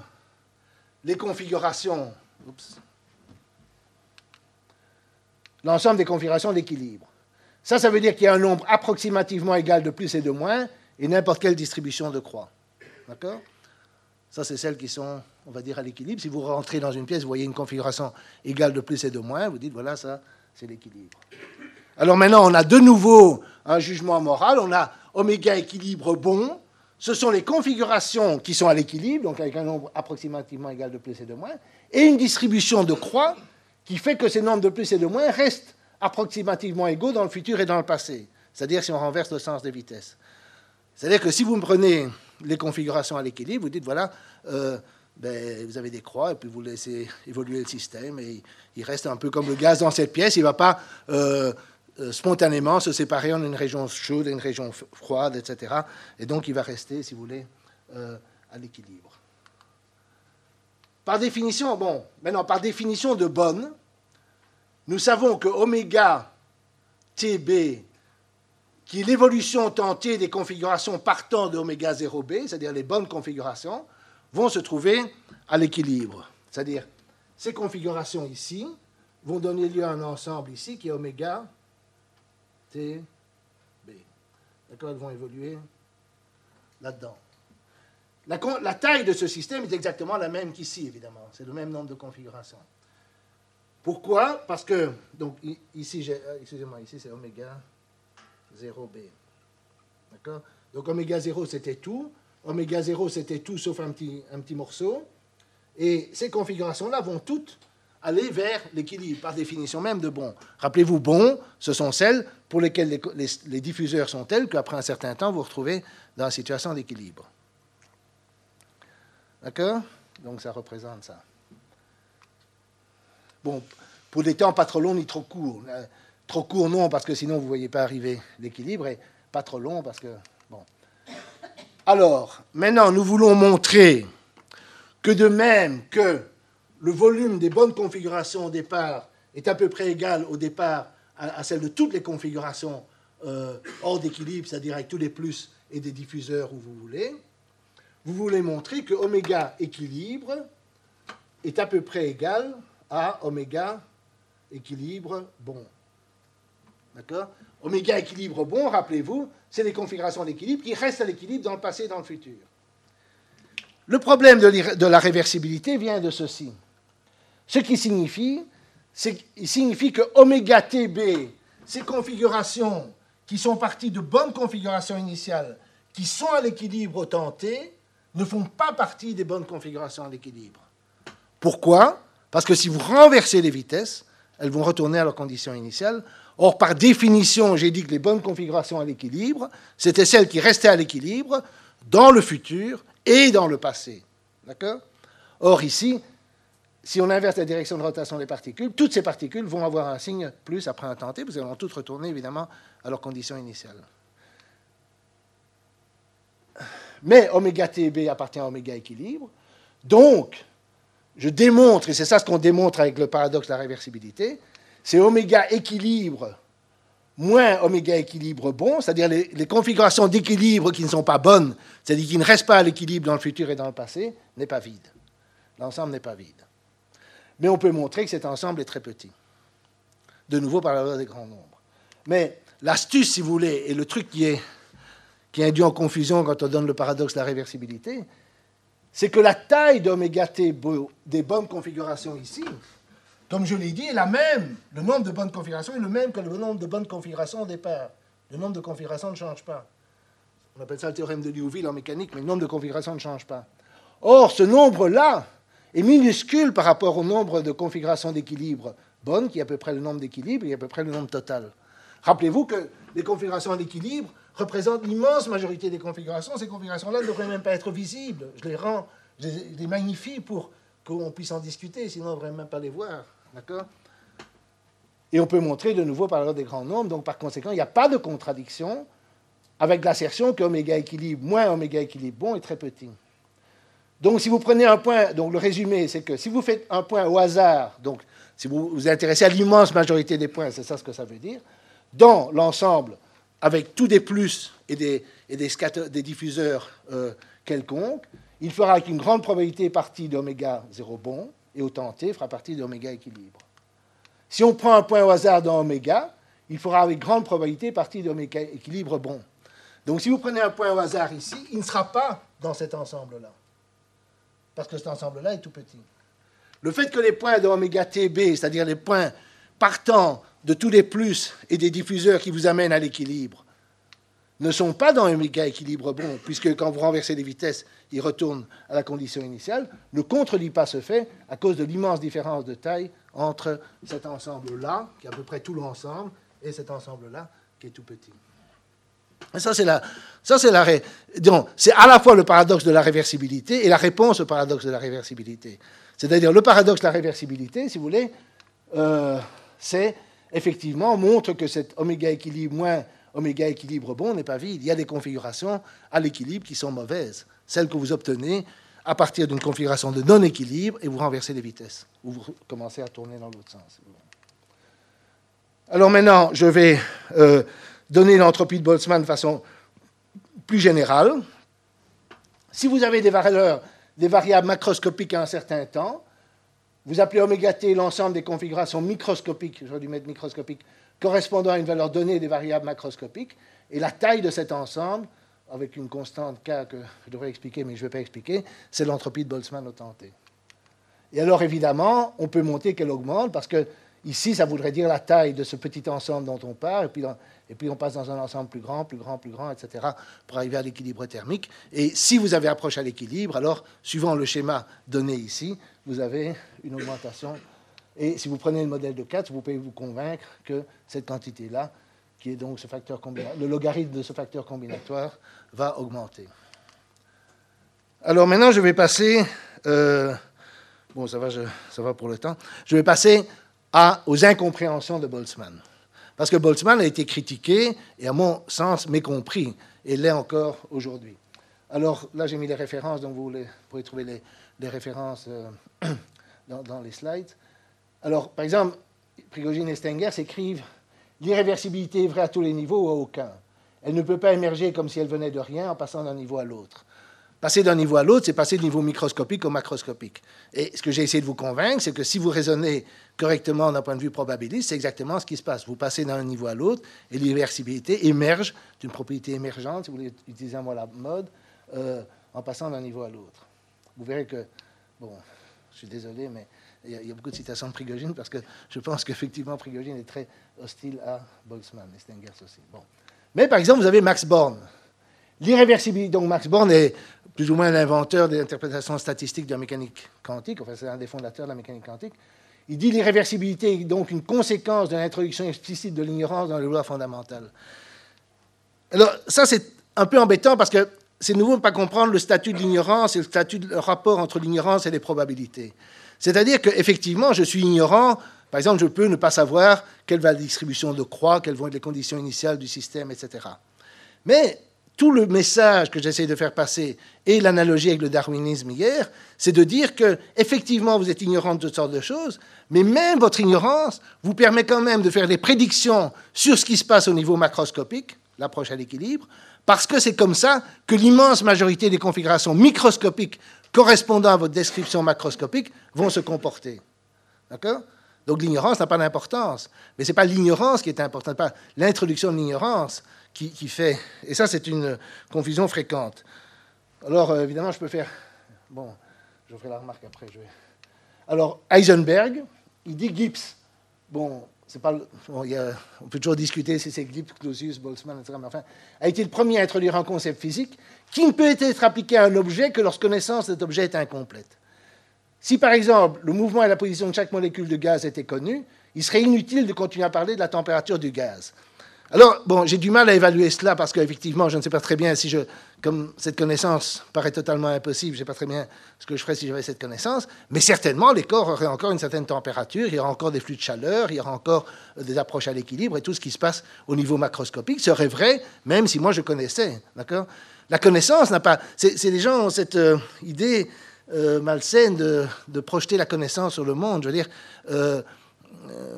les configurations. L'ensemble des configurations d'équilibre. Ça, ça veut dire qu'il y a un nombre approximativement égal de plus et de moins, et n'importe quelle distribution de croix. D'accord? Ça, c'est celles qui sont, on va dire, à l'équilibre. Si vous rentrez dans une pièce, vous voyez une configuration égale de plus et de moins, vous dites, voilà, ça, c'est l'équilibre. Alors maintenant, on a de nouveau un jugement moral. On a oméga équilibre bon. Ce sont les configurations qui sont à l'équilibre, donc avec un nombre approximativement égal de plus et de moins, et une distribution de croix qui fait que ces nombres de plus et de moins restent approximativement égaux dans le futur et dans le passé. C'est-à-dire si on renverse le sens des vitesses. C'est-à-dire que si vous me prenez les configurations à l'équilibre, vous dites, voilà, euh, ben, vous avez des croix et puis vous laissez évoluer le système et il reste un peu comme le gaz dans cette pièce, il ne va pas euh, euh, spontanément se séparer en une région chaude et une région froide, etc. Et donc il va rester, si vous voulez, à l'équilibre. Par définition, bon, maintenant, par définition de bonne, nous savons que oméga TB, qui est l'évolution tentée des configurations partant de oméga 0b, c'est-à-dire les bonnes configurations, vont se trouver à l'équilibre. C'est-à-dire, ces configurations ici vont donner lieu à un ensemble ici qui est oméga TB. D'accord Elles vont évoluer là-dedans. La, la, taille de ce système est exactement la même qu'ici, évidemment. C'est le même nombre de configurations. Pourquoi? Parce que, donc ici, euh, excusez-moi, ici c'est oméga 0b. D'accord? Donc oméga 0 c'était tout. Oméga 0 c'était tout sauf un petit, un petit morceau. Et ces configurations-là vont toutes aller vers l'équilibre, par définition même de bon. Rappelez-vous, bon, ce sont celles pour lesquelles les, diffuseurs sont tels qu'après un certain temps, vous vous retrouvez dans la situation d'équilibre. D'accord? Donc ça représente ça. Bon, pour des temps pas trop longs ni trop courts. Euh, trop courts, non, parce que sinon vous ne voyez pas arriver l'équilibre, et pas trop long, parce que. Bon. Alors, maintenant, nous voulons montrer que de même que le volume des bonnes configurations au départ est à peu près égal au départ à, celle de toutes les configurations euh, hors d'équilibre, c'est-à-dire avec tous les plus et des diffuseurs où vous voulez, vous voulez montrer que oméga équilibre est à peu près égal à oméga équilibre bon. D'accord? Oméga équilibre bon, rappelez-vous, c'est les configurations d'équilibre qui restent à l'équilibre dans le passé et dans le futur. Le problème de la réversibilité vient de ceci. Ce qui signifie, signifie que oméga TB, ces configurations qui sont parties de bonnes configurations initiales, qui sont à l'équilibre au temps t, ne font pas partie des bonnes configurations à l'équilibre. Pourquoi? Parce que si vous renversez les vitesses, elles vont retourner à leur condition initiale. Or, par définition, j'ai dit que les bonnes configurations à l'équilibre, c'était celles qui restaient à l'équilibre dans le futur et dans le passé. D'accord? Or, ici, si on inverse la direction de rotation des particules, toutes ces particules vont avoir un signe plus après un temps t, parce qu'elles vont toutes retourner évidemment à leur condition initiale. Mais oméga TB appartient à oméga équilibre. Donc, je démontre, et c'est ça ce qu'on démontre avec le paradoxe de la réversibilité, c'est oméga équilibre moins oméga équilibre bon, c'est-à-dire les, configurations d'équilibre qui ne sont pas bonnes, c'est-à-dire qui ne restent pas à l'équilibre dans le futur et dans le passé, n'est pas vide. L'ensemble n'est pas vide. Mais on peut montrer que cet ensemble est très petit. De nouveau par la loi des grands nombres. Mais l'astuce, si vous voulez, et le truc qui est qui induit en confusion quand on donne le paradoxe de la réversibilité, c'est que la taille d'oméga t des bonnes configurations ici, comme je l'ai dit, est la même. Le nombre de bonnes configurations est le même que le nombre de bonnes configurations au départ. Le nombre de configurations ne change pas. On appelle ça le théorème de Liouville en mécanique, mais le nombre de configurations ne change pas. Or, ce nombre-là est minuscule par rapport au nombre de configurations d'équilibre bonnes, qui est à peu près le nombre d'équilibre, et à peu près le nombre total. Rappelez-vous que les configurations d'équilibre représentent l'immense majorité des configurations. Ces configurations-là ne devraient même pas être visibles. Je les rends, je les magnifie pour qu'on puisse en discuter, sinon on ne devrait même pas les voir. D'accord? Et on peut montrer de nouveau par l'ordre des grands nombres, donc par conséquent, il n'y a pas de contradiction avec l'assertion qu'oméga équilibre moins oméga équilibre bon est très petit. Donc si vous prenez un point, donc le résumé, c'est que si vous faites un point au hasard, donc si vous vous intéressez à l'immense majorité des points, c'est ça ce que ça veut dire, dans l'ensemble avec tous des plus et des, des, diffuseurs euh, quelconques, il fera avec une grande probabilité partie d'oméga 0 bon, et autant t fera partie d'oméga équilibre. Si on prend un point au hasard dans oméga, il fera avec grande probabilité partie d'oméga équilibre bon. Donc si vous prenez un point au hasard ici, il ne sera pas dans cet ensemble-là. Parce que cet ensemble-là est tout petit. Le fait que les points d'oméga TB, c'est-à-dire les points partant de tous les plus et des diffuseurs qui vous amènent à l'équilibre ne sont pas dans un méga équilibre bon, puisque quand vous renversez les vitesses, ils retournent à la condition initiale, ne contredit pas ce fait à cause de l'immense différence de taille entre cet ensemble-là, qui est à peu près tout l'ensemble, et cet ensemble-là, qui est tout petit. Ça, c'est la, la, à la fois le paradoxe de la réversibilité et la réponse au paradoxe de la réversibilité. C'est-à-dire le paradoxe de la réversibilité, si vous voulez, euh, c'est effectivement, montre que cet oméga équilibre moins oméga équilibre bon n'est pas vide. Il y a des configurations à l'équilibre qui sont mauvaises. Celles que vous obtenez à partir d'une configuration de non-équilibre et vous renversez les vitesses, ou vous commencez à tourner dans l'autre sens. Alors maintenant, je vais euh, donner l'entropie de Boltzmann de façon plus générale. Si vous avez des valeurs, des variables macroscopiques à un certain temps, vous appelez oméga t l'ensemble des configurations microscopiques, j'aurais dû mettre microscopique, correspondant à une valeur donnée des variables macroscopiques, et la taille de cet ensemble, avec une constante K que je devrais expliquer, mais je ne vais pas expliquer, c'est l'entropie de Boltzmann au temps t. Et alors, évidemment, on peut monter qu'elle augmente, parce que ici, ça voudrait dire la taille de ce petit ensemble dont on parle, et puis, et puis on passe dans un ensemble plus grand, plus grand, plus grand, etc., pour arriver à l'équilibre thermique. Et si vous avez approché à l'équilibre, alors, suivant le schéma donné ici, vous avez une augmentation. Et si vous prenez le modèle de 4, vous pouvez vous convaincre que cette quantité-là, qui est donc ce facteur le logarithme de ce facteur combinatoire, va augmenter. Alors maintenant, je vais passer. Euh, bon, ça va, ça va pour le temps. Je vais passer aux incompréhensions de Boltzmann. Parce que Boltzmann a été critiqué et, à mon sens, mécompris, et l'est encore aujourd'hui. Alors là, j'ai mis les références, donc vous pourrez trouver les, références euh, <clears throat> dans, les slides. Alors, par exemple, Prigogine et Stenger s'écrivent L'irréversibilité est vraie à tous les niveaux ou à aucun. Elle ne peut pas émerger comme si elle venait de rien en passant d'un niveau à l'autre. Passer d'un niveau à l'autre, c'est passer du niveau microscopique au macroscopique. Et ce que j'ai essayé de vous convaincre, c'est que si vous raisonnez correctement d'un point de vue probabiliste, c'est exactement ce qui se passe. Vous passez d'un niveau à l'autre et l'irréversibilité émerge d'une propriété émergente, si vous voulez utiliser un mot à la mode, euh, en passant d'un niveau à l'autre. Vous verrez que, bon, je suis désolé, mais il y, a, beaucoup de citations de Prigogine parce que je pense qu'effectivement Prigogine est très hostile à Boltzmann et Stengers aussi. Bon. Mais par exemple, vous avez Max Born. L'irréversibilité, donc Max Born est plus ou moins l'inventeur des interprétations statistiques de la mécanique quantique, enfin c'est un des fondateurs de la mécanique quantique. Il dit l'irréversibilité est donc une conséquence de l'introduction explicite de l'ignorance dans les lois fondamentales. Alors ça c'est un peu embêtant parce que c'est nouveau de ne pas comprendre le statut de l'ignorance et le statut de rapport entre l'ignorance et les probabilités. C'est-à-dire qu'effectivement, je suis ignorant. Par exemple, je peux ne pas savoir quelle va la distribution de croix, quelles vont être les conditions initiales du système, etc. Mais tout le message que j'essaie de faire passer et l'analogie avec le darwinisme hier, c'est de dire que effectivement vous êtes ignorant de toutes sortes de choses, mais même votre ignorance vous permet quand même de faire des prédictions sur ce qui se passe au niveau macroscopique, l'approche à l'équilibre, parce que c'est comme ça que l'immense majorité des configurations microscopiques correspondant à votre description macroscopique vont se comporter. D'accord? Donc l'ignorance n'a pas d'importance. Mais ce n'est pas l'ignorance qui est importante, pas l'introduction de l'ignorance qui, fait. Et ça, c'est une confusion fréquente. Alors, euh, évidemment, je peux faire. Bon, je ferai la remarque après. Alors, Heisenberg, il dit Gibbs. Bon, c'est pas, on peut toujours discuter si c'est Gibbs, Clausius, Boltzmann, etc. Mais enfin, a été le premier à introduire un concept physique qui ne peut être appliqué à un objet que lorsque connaissance de cet objet est incomplète. Si par exemple le mouvement et la position de chaque molécule de gaz étaient connus, il serait inutile de continuer à parler de la température du gaz. Alors, bon, j'ai du mal à évaluer cela parce qu'effectivement, je ne sais pas très bien si je, comme cette connaissance paraît totalement impossible, je ne sais pas très bien ce que je ferais si j'avais cette connaissance, mais certainement, les corps auraient encore une certaine température, il y aura encore des flux de chaleur, il y aura encore des approches à l'équilibre et tout ce qui se passe au niveau macroscopique serait vrai, même si moi je connaissais, d'accord? La connaissance n'a pas... C'est les gens ont cette euh, idée euh, malsaine de, projeter la connaissance sur le monde, je veux dire... Euh,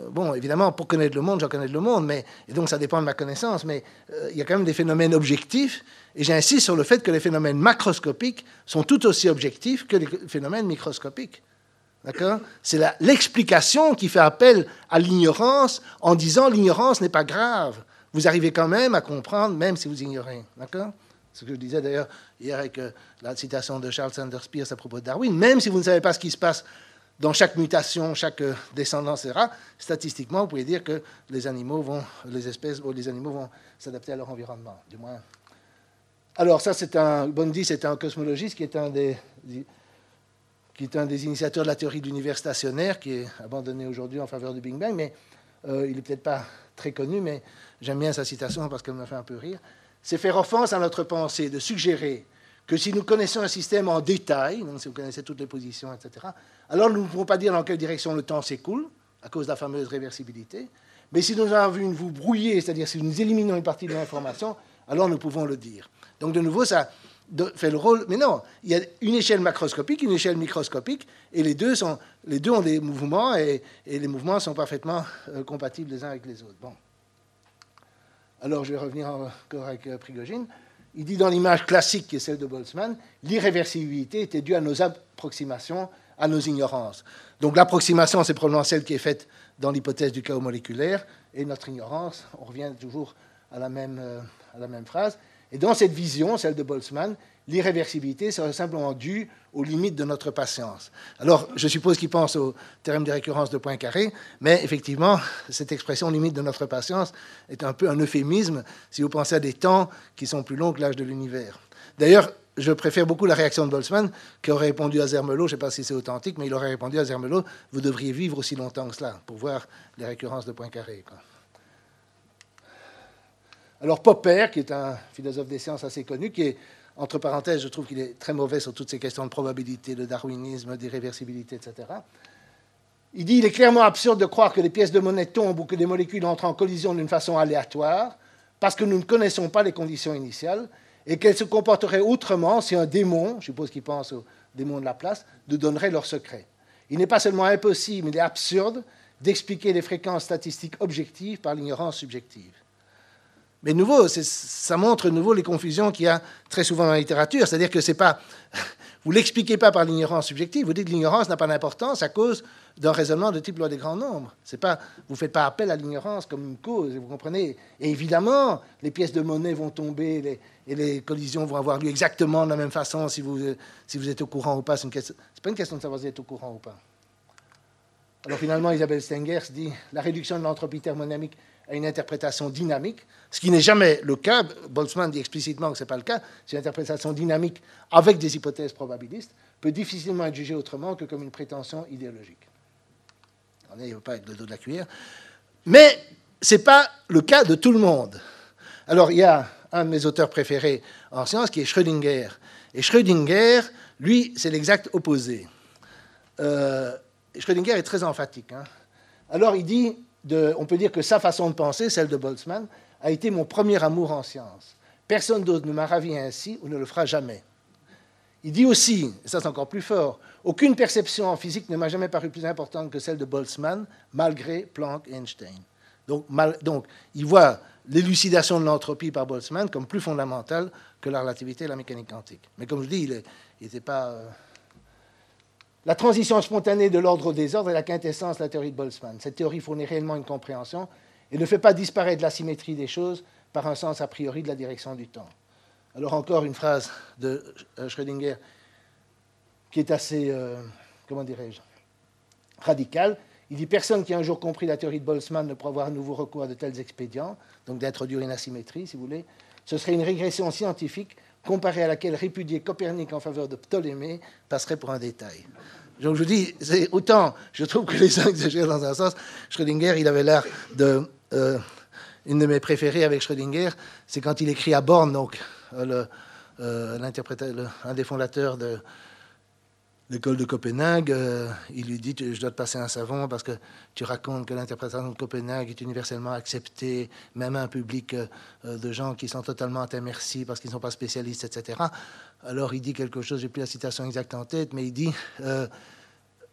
bon, évidemment, pour connaître le monde, j'en connais le monde, mais, et donc ça dépend de ma connaissance, mais euh, il y a quand même des phénomènes objectifs, et j'insiste sur le fait que les phénomènes macroscopiques sont tout aussi objectifs que les phénomènes microscopiques. D'accord? C'est l'explication qui fait appel à l'ignorance en disant l'ignorance n'est pas grave. Vous arrivez quand même à comprendre, même si vous ignorez. D'accord? Ce que je disais d'ailleurs hier avec euh, la citation de Charles Sanders Peirce à propos de Darwin. Même si vous ne savez pas ce qui se passe dans chaque mutation, chaque euh, descendance, etc., statistiquement, vous pouvez dire que les animaux vont, les espèces, les animaux vont s'adapter à leur environnement, du moins. Alors ça, c'est un, Bondi, c'est un cosmologiste qui est un des, qui est un des initiateurs de la théorie de l'univers stationnaire, qui est abandonné aujourd'hui en faveur du Big Bang, mais euh, il n'est peut-être pas très connu, mais j'aime bien sa citation parce qu'elle me fait un peu rire. C'est faire offense à notre pensée de suggérer que si nous connaissons un système en détail, si vous connaissez toutes les positions, etc., alors nous ne pouvons pas dire dans quelle direction le temps s'écoule, à cause de la fameuse réversibilité. Mais si nous avons vu une vous brouiller, c'est-à-dire si nous éliminons une partie de l'information, alors nous pouvons le dire. Donc de nouveau, ça fait le rôle. Mais non, il y a une échelle macroscopique, une échelle microscopique, et les deux, ont des mouvements, et, les mouvements sont parfaitement euh, compatibles les uns avec les autres. Bon. Alors je vais revenir encore avec euh, Prigogine. Il dit dans l'image classique qui est celle de Boltzmann, l'irréversibilité était due à nos approximations, à nos ignorances. Donc l'approximation, c'est probablement celle qui est faite dans l'hypothèse du chaos moléculaire, et notre ignorance, on revient toujours à la même, euh, à la même phrase. Et dans cette vision, celle de Boltzmann, l'irréversibilité serait simplement due aux limites de notre patience. Alors, je suppose qu'il pense au théorème de récurrence de Poincaré, mais effectivement, <laughs> cette expression limite de notre patience est un peu un euphémisme si vous pensez à des temps qui sont plus longs que l'âge de l'univers. D'ailleurs, je préfère beaucoup la réaction de Boltzmann, qui aurait répondu à Zermelo, je ne sais pas si c'est authentique, mais il aurait répondu à Zermelo, vous devriez vivre aussi longtemps que cela pour voir les récurrences de Poincaré. Alors Popper, qui est un philosophe des sciences assez connu, qui est entre parenthèses, je trouve qu'il est très mauvais sur toutes ces questions de probabilité, de darwinisme, d'irréversibilité, etc. Il dit il est clairement absurde de croire que les pièces de monnaie tombent ou que des molécules entrent en collision d'une façon aléatoire, parce que nous ne connaissons pas les conditions initiales, et qu'elles se comporteraient autrement si un démon, je suppose qu'il pense au démon de la place, nous donnerait leur secret. Il n'est pas seulement impossible, il est absurde d'expliquer les fréquences statistiques objectives par l'ignorance subjective. Mais nouveau, ça montre de nouveau les confusions qu'il y a très souvent dans la littérature. C'est-à-dire que c'est pas. <laughs> Vous l'expliquez pas par l'ignorance subjective. Vous dites que l'ignorance n'a pas d'importance à cause d'un raisonnement de type loi des grands nombres. C'est pas, vous ne faites pas appel à l'ignorance comme une cause, vous comprenez Et évidemment, les pièces de monnaie vont tomber et les collisions vont avoir lieu exactement de la même façon si vous, si vous êtes au courant ou pas. Ce n'est pas une question de savoir si vous êtes au courant ou pas. Alors finalement, Isabelle Stengers dit la réduction de l'entropie thermodynamique à une interprétation dynamique, ce qui n'est jamais le cas. Boltzmann dit explicitement que ce n'est pas le cas. C'est une interprétation dynamique avec des hypothèses probabilistes peut difficilement être jugée autrement que comme une prétention idéologique. On ne veut pas être le dos de la cuillère. Mais ce n'est pas le cas de tout le monde. Alors, il y a un de mes auteurs préférés en sciences qui est Schrödinger. Et Schrödinger, lui, c'est l'exact opposé. Euh, Schrödinger est très emphatique. Hein. Alors, il dit on peut dire que sa façon de penser, celle de Boltzmann, a été mon premier amour en science. Personne d'autre ne m'a ravi ainsi ou ne le fera jamais. Il dit aussi, et ça c'est encore plus fort, aucune perception en physique ne m'a jamais paru plus importante que celle de Boltzmann, malgré Planck et Einstein. Donc, il voit l'élucidation de l'entropie par Boltzmann comme plus fondamentale que la relativité et la mécanique quantique. Mais comme je dis, il n'était pas... Euh, la transition spontanée de l'ordre au désordre est la quintessence de la théorie de Boltzmann. Cette théorie fournit réellement une compréhension et ne fait pas disparaître la symétrie des choses par un sens a priori de la direction du temps. Alors encore une phrase de euh, Schrödinger qui est assez, euh, comment dirais-je, radicale. Il dit Personne qui a un jour compris la théorie de Boltzmann ne pourra avoir un nouveau recours à de tels expédients, donc d'introduire une asymétrie, si vous voulez. Ce serait une régression scientifique comparée à laquelle répudier Copernic en faveur de Ptolémée passerait pour un détail. Donc je vous dis, c'est autant, je trouve que les uns exagèrent dans un sens. Schrödinger, il avait l'air de. Euh, une de mes préférées avec Schrödinger, c'est quand il écrit à Born, donc, euh, euh, un des fondateurs de, l'école de Copenhague, euh, il lui dit Je dois te passer un savon parce que tu racontes que l'interprétation de Copenhague est universellement acceptée, même un public euh, de gens qui sont totalement à merci parce qu'ils ne sont pas spécialistes, etc. Alors il dit quelque chose, j'ai plus la citation exacte en tête, mais il dit euh,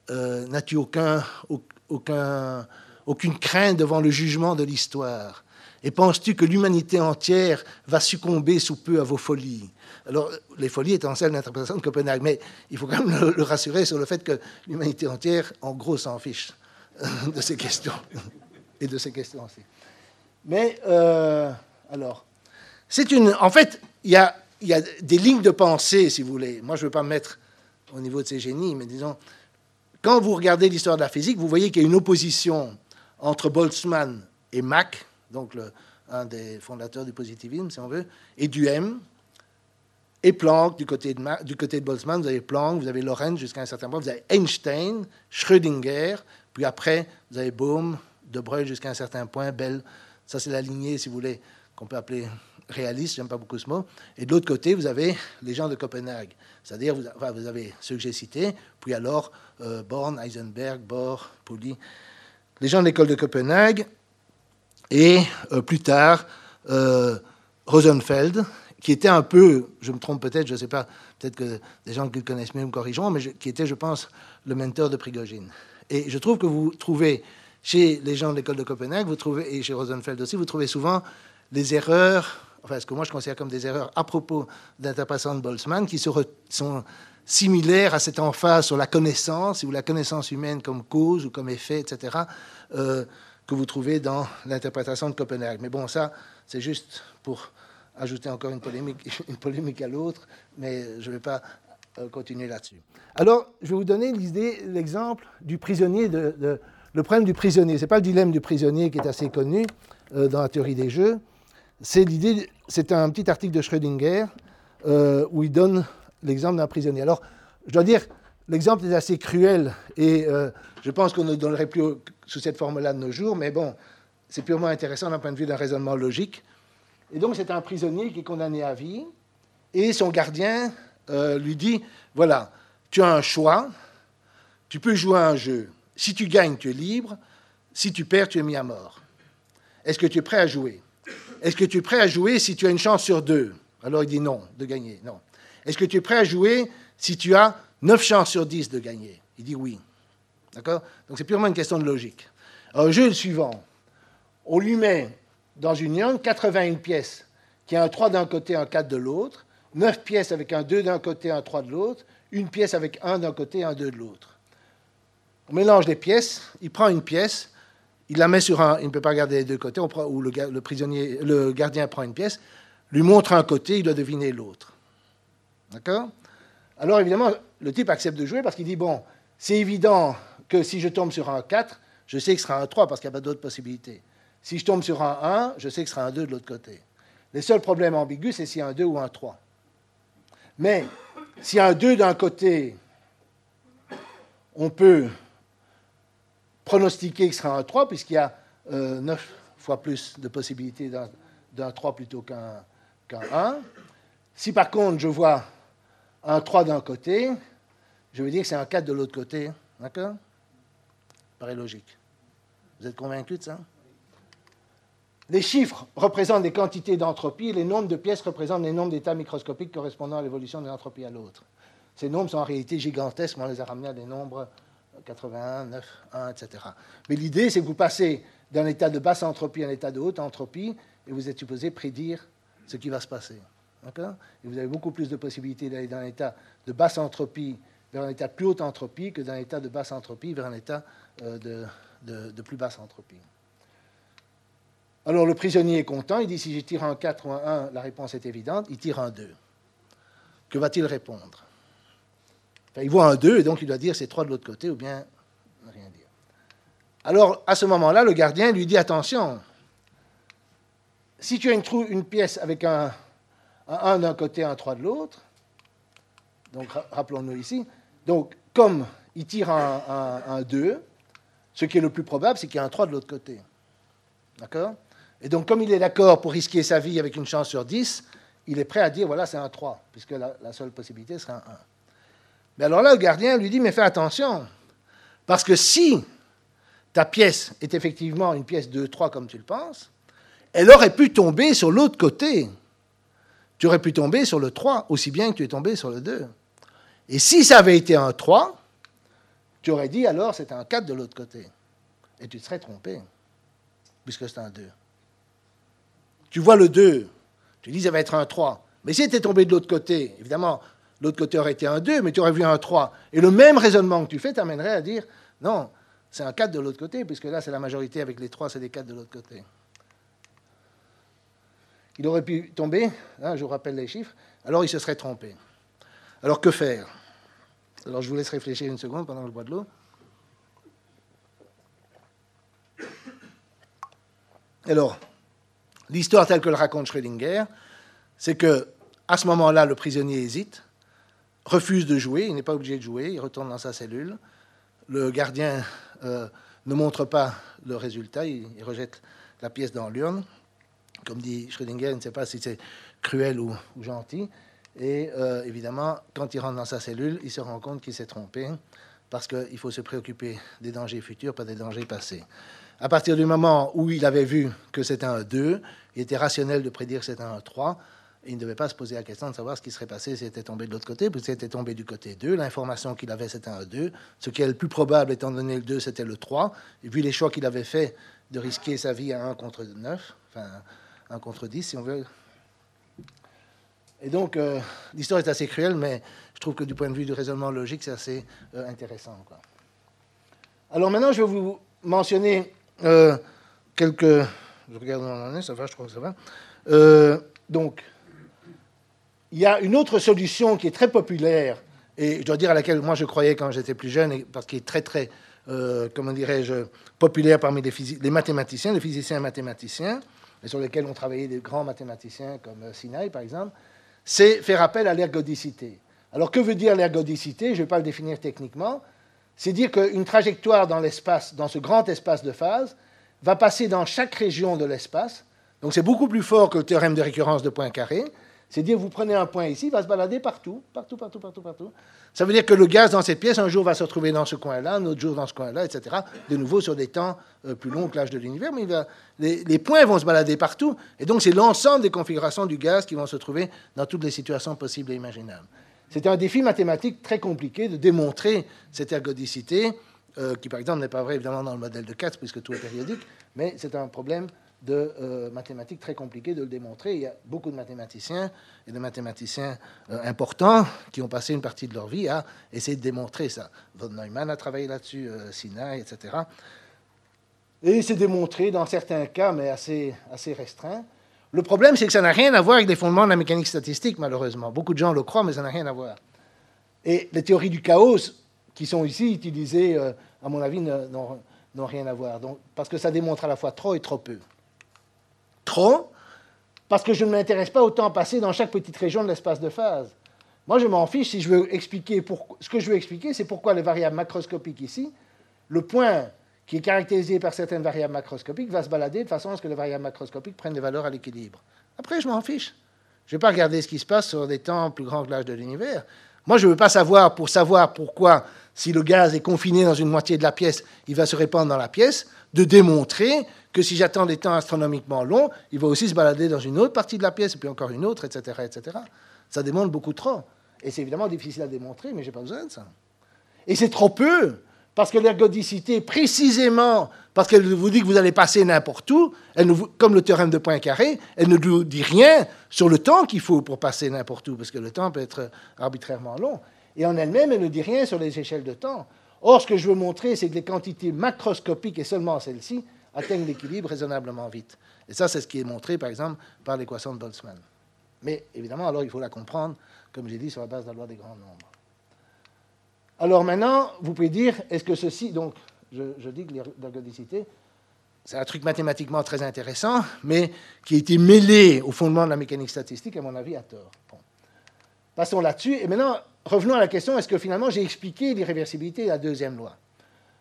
N'as-tu aucun, aucun, aucune crainte devant le jugement de l'histoire? Et penses-tu que l'humanité entière va succomber sous peu à vos folies? Alors, les folies étant celles d'interprétation de Copenhague, mais il faut quand même le, rassurer sur le fait que l'humanité entière, en gros, s'en fiche de ces questions <laughs> et de ces questions aussi. Mais euh, alors, c'est une. En fait, il y a, y a des lignes de pensée, si vous voulez. Moi, je ne veux pas me mettre au niveau de ces génies, mais disons, quand vous regardez l'histoire de la physique, vous voyez qu'il y a une opposition entre Boltzmann et Mach, donc un des fondateurs du positivisme, si on veut, et du M, et Planck du côté, de, du côté de Boltzmann, vous avez Planck, vous avez Lorentz jusqu'à un certain point, vous avez Einstein, Schrödinger, puis après, vous avez Bohm, De Broglie jusqu'à un certain point, Bell. Ça, c'est la lignée, si vous voulez, qu'on peut appeler réaliste, j'aime pas beaucoup ce mot. Et de l'autre côté, vous avez les gens de Copenhague. C'est-à-dire, vous, vous, avez ceux que j'ai cités, puis alors euh, Born, Heisenberg, Bohr, Pauli, les gens de l'école de Copenhague, et euh, plus tard, euh, Rosenfeld, qui était un peu, je me trompe peut-être, je ne sais pas, peut-être que des gens qui le connaissent mieux me corrigeront, mais qui était, je pense, le mentor de Prigogine. Et je trouve que vous trouvez, chez les gens de l'école de Copenhague, vous trouvez, et chez Rosenfeld aussi, vous trouvez souvent les erreurs, enfin ce que moi je considère comme des erreurs à propos d'interprétation de Boltzmann, qui sont similaires à cette emphase sur la connaissance, ou la connaissance humaine comme cause ou comme effet, etc., que vous trouvez dans l'interprétation de Copenhague. Mais bon, ça, c'est juste pour ajouter encore une polémique, <laughs> une polémique à l'autre, mais je ne vais pas euh, continuer là-dessus. Alors, je vais vous donner l'idée, l'exemple du prisonnier, le problème du prisonnier. Ce n'est pas le dilemme du prisonnier qui est assez connu euh, dans la théorie des jeux. C'est l'idée, c'est un petit article de Schrödinger euh, où il donne l'exemple d'un prisonnier. Alors, je dois dire, l'exemple est assez cruel et je pense qu'on ne donnerait plus sous cette forme-là de nos jours, mais bon, c'est purement intéressant d'un point de vue d'un raisonnement logique. Et donc, c'est un prisonnier qui est condamné à vie. Et son gardien euh, lui dit Voilà, tu as un choix. Tu peux jouer à un jeu. Si tu gagnes, tu es libre. Si tu perds, tu es mis à mort. Est-ce que tu es prêt à jouer? Est-ce que tu es prêt à jouer si tu as une chance sur deux? Alors il dit non, de gagner. Non. Est-ce que tu es prêt à jouer si tu as neuf chances sur dix de gagner? Il dit oui. D'accord? Donc c'est purement une question de logique. Alors, le jeu le suivant. On lui met dans une urne 81 pièces, qui a un 3 d'un côté, un 4 de l'autre, 9 pièces avec un 2 d'un côté, un 3 de l'autre, une pièce avec un d'un côté, un 2 de l'autre. On mélange les pièces, il prend une pièce, il la met sur un, il ne peut pas garder les deux côtés, on ou le, prisonnier, le gardien prend une pièce, lui montre un côté, il doit deviner l'autre. D'accord? Alors évidemment, le type accepte de jouer parce qu'il dit, bon, c'est évident que si je tombe sur un 4, je sais que ce sera un 3 parce qu'il n'y a pas d'autres possibilités. Si je tombe sur un 1, je sais que ce sera un 2 de l'autre côté. Les seuls problèmes ambigus, c'est s'il y a un 2 ou un 3. Mais s'il y a un 2 d'un côté, on peut pronostiquer que ce sera un 3, puisqu'il y a 9 euh, fois plus de possibilités d'un 3 plutôt qu'un 1. Si par contre je vois un 3 d'un côté, je veux dire que c'est un 4 de l'autre côté. D'accord? Paraît logique. Vous êtes convaincu de ça? Les chiffres représentent des quantités d'entropie, les nombres de pièces représentent les nombres d'états microscopiques correspondant à l'évolution de l'entropie à l'autre. Ces nombres sont en réalité gigantesques, mais on les a ramenés à des nombres 81, 9, 1, etc. Mais l'idée, c'est que vous passez d'un état de basse entropie à un état de haute entropie, et vous êtes supposé prédire ce qui va se passer. Et vous avez beaucoup plus de possibilités d'aller d'un état de basse entropie vers un état de plus haute entropie que d'un état de basse entropie vers un état euh, de, plus basse entropie. Alors le prisonnier est content, il dit si je tire un 4 ou un 1, la réponse est évidente, il tire un 2. Que va-t-il répondre? Il voit un 2 et donc il doit dire c'est 3 de l'autre côté ou bien rien dire. Alors à ce moment-là, le gardien lui dit attention, si tu as une, une pièce avec un, 1 d'un côté, un 3 de l'autre, donc rappelons-nous ici, donc comme il tire un, 2, ce qui est le plus probable, c'est qu'il y a un 3 de l'autre côté. D'accord? Et donc comme il est d'accord pour risquer sa vie avec une chance sur 10, il est prêt à dire voilà, c'est un 3, puisque la, la seule possibilité serait un 1. Mais alors là, le gardien lui dit, mais fais attention, parce que si ta pièce est effectivement une pièce 2-3 comme tu le penses, elle aurait pu tomber sur l'autre côté. Tu aurais pu tomber sur le 3, aussi bien que tu es tombé sur le 2. Et si ça avait été un 3, tu aurais dit alors c'est un 4 de l'autre côté. Et tu te serais trompé, puisque c'est un 2. Tu vois le 2, tu dis ça va être un 3. Mais si tu tombé de l'autre côté, évidemment, l'autre côté aurait été un 2, mais tu aurais vu un 3. Et le même raisonnement que tu fais t'amènerait à dire non, c'est un 4 de l'autre côté, puisque là, c'est la majorité avec les 3, c'est des 4 de l'autre côté. Il aurait pu tomber, hein, je vous rappelle les chiffres, alors il se serait trompé. Alors que faire? Alors je vous laisse réfléchir une seconde pendant le bois de l'eau. Alors, l'histoire telle que le raconte Schrödinger, c'est que à ce moment-là, le prisonnier hésite refuse de jouer, il n'est pas obligé de jouer, il retourne dans sa cellule. Le gardien euh, ne montre pas le résultat, il, rejette la pièce dans l'urne. Comme dit Schrödinger, il ne sait pas si c'est cruel ou, gentil. Et euh, évidemment, quand il rentre dans sa cellule, il se rend compte qu'il s'est trompé, parce qu'il faut se préoccuper des dangers futurs, pas des dangers passés. À partir du moment où il avait vu que c'était un 2, il était rationnel de prédire que c'était un 3 il ne devait pas se poser la question de savoir ce qui serait passé s'il était tombé de l'autre côté, puisqu'il était tombé du côté 2. L'information qu'il avait, c'était un 2. Ce qui est le plus probable, étant donné le 2, c'était le 3. Et vu les choix qu'il avait fait de risquer sa vie à 1 contre 9, enfin 1 contre 10, si on veut. Et donc, euh, l'histoire est assez cruelle, mais je trouve que du point de vue du raisonnement logique, c'est assez euh, intéressant. Alors maintenant, je vais vous mentionner euh, quelques... Je regarde où on ça va, je crois que ça va. donc, il y a une autre solution qui est très populaire, et je dois dire à laquelle moi je croyais quand j'étais plus jeune, parce qu'il est très, très, comment dirais-je, populaire parmi les, mathématiciens, les physiciens mathématiciens, et sur lesquels ont travaillé des grands mathématiciens comme Sinai, par exemple, c'est faire appel à l'ergodicité. Alors que veut dire l'ergodicité? Je ne vais pas le définir techniquement. C'est dire qu'une trajectoire dans l'espace, dans ce grand espace de phase, va passer dans chaque région de l'espace. Donc c'est beaucoup plus fort que le théorème de récurrence de Poincaré. C'est dire, vous prenez un point ici, il va se balader partout, partout, partout, partout, partout. Ça veut dire que le gaz dans cette pièce, un jour, va se retrouver dans ce coin-là, un autre jour dans ce coin-là, etc. De nouveau sur des temps euh, plus longs que l'âge de l'univers, mais les, points vont se balader partout. Et donc, c'est l'ensemble des configurations du gaz qui vont se trouver dans toutes les situations possibles et imaginables. C'est un défi mathématique très compliqué de démontrer cette ergodicité, euh, qui, par exemple, n'est pas vrai évidemment dans le modèle de Katz, puisque tout est périodique, mais c'est un problème de euh, mathématiques très compliqué de le démontrer. Il y a beaucoup de mathématiciens et de mathématiciens euh, importants qui ont passé une partie de leur vie à essayer de démontrer ça. Von Neumann a travaillé là-dessus, euh, Sinai, etc. Et c'est démontré dans certains cas, mais assez, assez restreint. Le problème, c'est que ça n'a rien à voir avec les fondements de la mécanique statistique, malheureusement. Beaucoup de gens le croient, mais ça n'a rien à voir. Et les théories du chaos qui sont ici utilisées, à mon avis, n'ont rien à voir. Donc, parce que ça démontre à la fois trop et trop peu. Trop, parce que je ne m'intéresse pas au temps passé dans chaque petite région de l'espace de phase. Moi, je m'en fiche si je veux expliquer. Pour... Ce que je veux expliquer, c'est pourquoi les variables macroscopiques ici, le point qui est caractérisé par certaines variables macroscopiques va se balader de façon à ce que les variables macroscopiques prennent des valeurs à l'équilibre. Après, je m'en fiche. Je ne vais pas regarder ce qui se passe sur des temps plus grands que l'âge de l'univers. Moi, je ne veux pas savoir, pour savoir pourquoi, si le gaz est confiné dans une moitié de la pièce, il va se répandre dans la pièce, de démontrer que si j'attends des temps astronomiquement longs, il va aussi se balader dans une autre partie de la pièce, et puis encore une autre, etc. etc. Ça démontre beaucoup trop. Et c'est évidemment difficile à démontrer, mais je n'ai pas besoin de ça. Et c'est trop peu, parce que l'ergodicité, précisément parce qu'elle vous dit que vous allez passer n'importe où, comme le théorème de Poincaré, elle ne vous dit rien sur le temps qu'il faut pour passer n'importe où, parce que le temps peut être arbitrairement long. Et en elle-même, elle ne dit rien sur les échelles de temps. Or, ce que je veux montrer, c'est que les quantités macroscopiques, et seulement celles-ci, atteignent l'équilibre raisonnablement vite. Et ça, c'est ce qui est montré, par exemple, par l'équation de Boltzmann. Mais évidemment, alors, il faut la comprendre, comme j'ai dit, sur la base de la loi des grands nombres. Alors maintenant, vous pouvez dire, est-ce que ceci, donc, je, dis que l'ergodicité, c'est un truc mathématiquement très intéressant, mais qui a été mêlé au fondement de la mécanique statistique, à mon avis, à tort. Passons là-dessus. Et maintenant, revenons à la question, est-ce que finalement j'ai expliqué l'irréversibilité de la deuxième loi?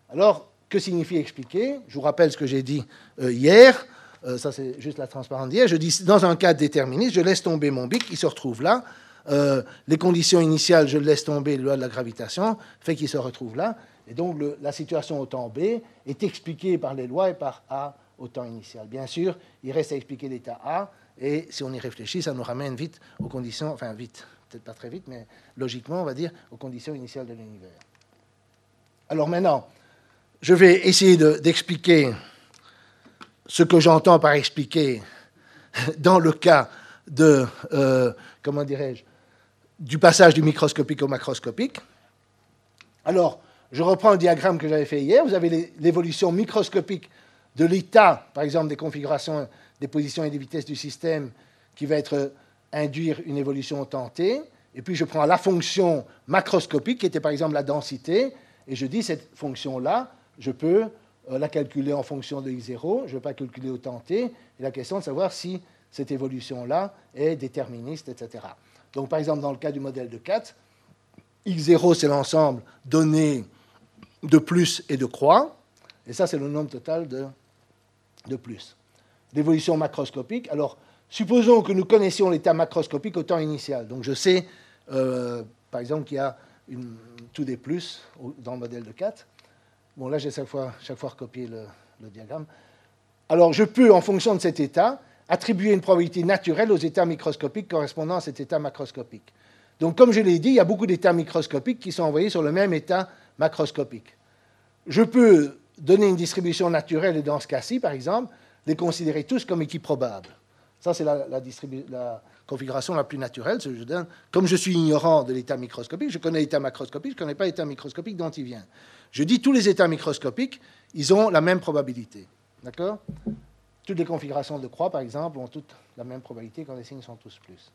Alors, que signifie expliquer? Je vous rappelle ce que j'ai dit euh, hier. Euh, ça, c'est juste la transparence d'hier. Je dis, dans un cas déterministe, je laisse tomber mon bic, il se retrouve là. Euh, les conditions initiales, je laisse tomber, la loi de la gravitation, fait qu'il se retrouve là. Et donc, la situation au temps B est expliquée par les lois et par A au temps initial. Bien sûr, il reste à expliquer l'état A, et si on y réfléchit, ça nous ramène vite aux conditions, enfin vite, peut-être pas très vite, mais logiquement, on va dire, aux conditions initiales de l'univers. Alors maintenant, je vais essayer d'expliquer ce que j'entends par expliquer <laughs> dans le cas de, euh, comment dirais-je, du passage du microscopique au macroscopique. Alors, je reprends le diagramme que j'avais fait hier. Vous avez l'évolution microscopique de l'état, par exemple, des configurations, des positions et des vitesses du système, qui va être induire une évolution au temps t. Et puis, je prends la fonction macroscopique, qui était par exemple la densité, et je dis cette fonction-là je peux euh, la calculer en fonction de x0, je ne vais pas calculer au temps t, et la question de savoir si cette évolution-là est déterministe, etc. Donc, par exemple, dans le cas du modèle de 4, x0, c'est l'ensemble donné de plus et de croix, et ça, c'est le nombre total de, de plus. D'évolution macroscopique, alors, supposons que nous connaissions l'état macroscopique au temps initial. Donc, je sais, euh, par exemple, qu'il y a une, tout des plus dans le modèle de 4. Bon, là, j'ai chaque fois, chaque recopié le, diagramme. Alors, je peux, en fonction de cet état, attribuer une probabilité naturelle aux états microscopiques correspondant à cet état macroscopique. Donc, comme je l'ai dit, il y a beaucoup d'états microscopiques qui sont envoyés sur le même état macroscopique. Je peux donner une distribution naturelle dans ce cas-ci, par exemple, les considérer tous comme équipes probables. Ça, c'est la, configuration la plus naturelle. Je donne, comme je suis ignorant de l'état microscopique, je connais l'état macroscopique, je ne connais pas l'état microscopique dont il vient. Je dis tous les états microscopiques, ils ont la même probabilité. D'accord? Toutes les configurations de croix, par exemple, ont toutes la même probabilité quand les signes sont tous plus.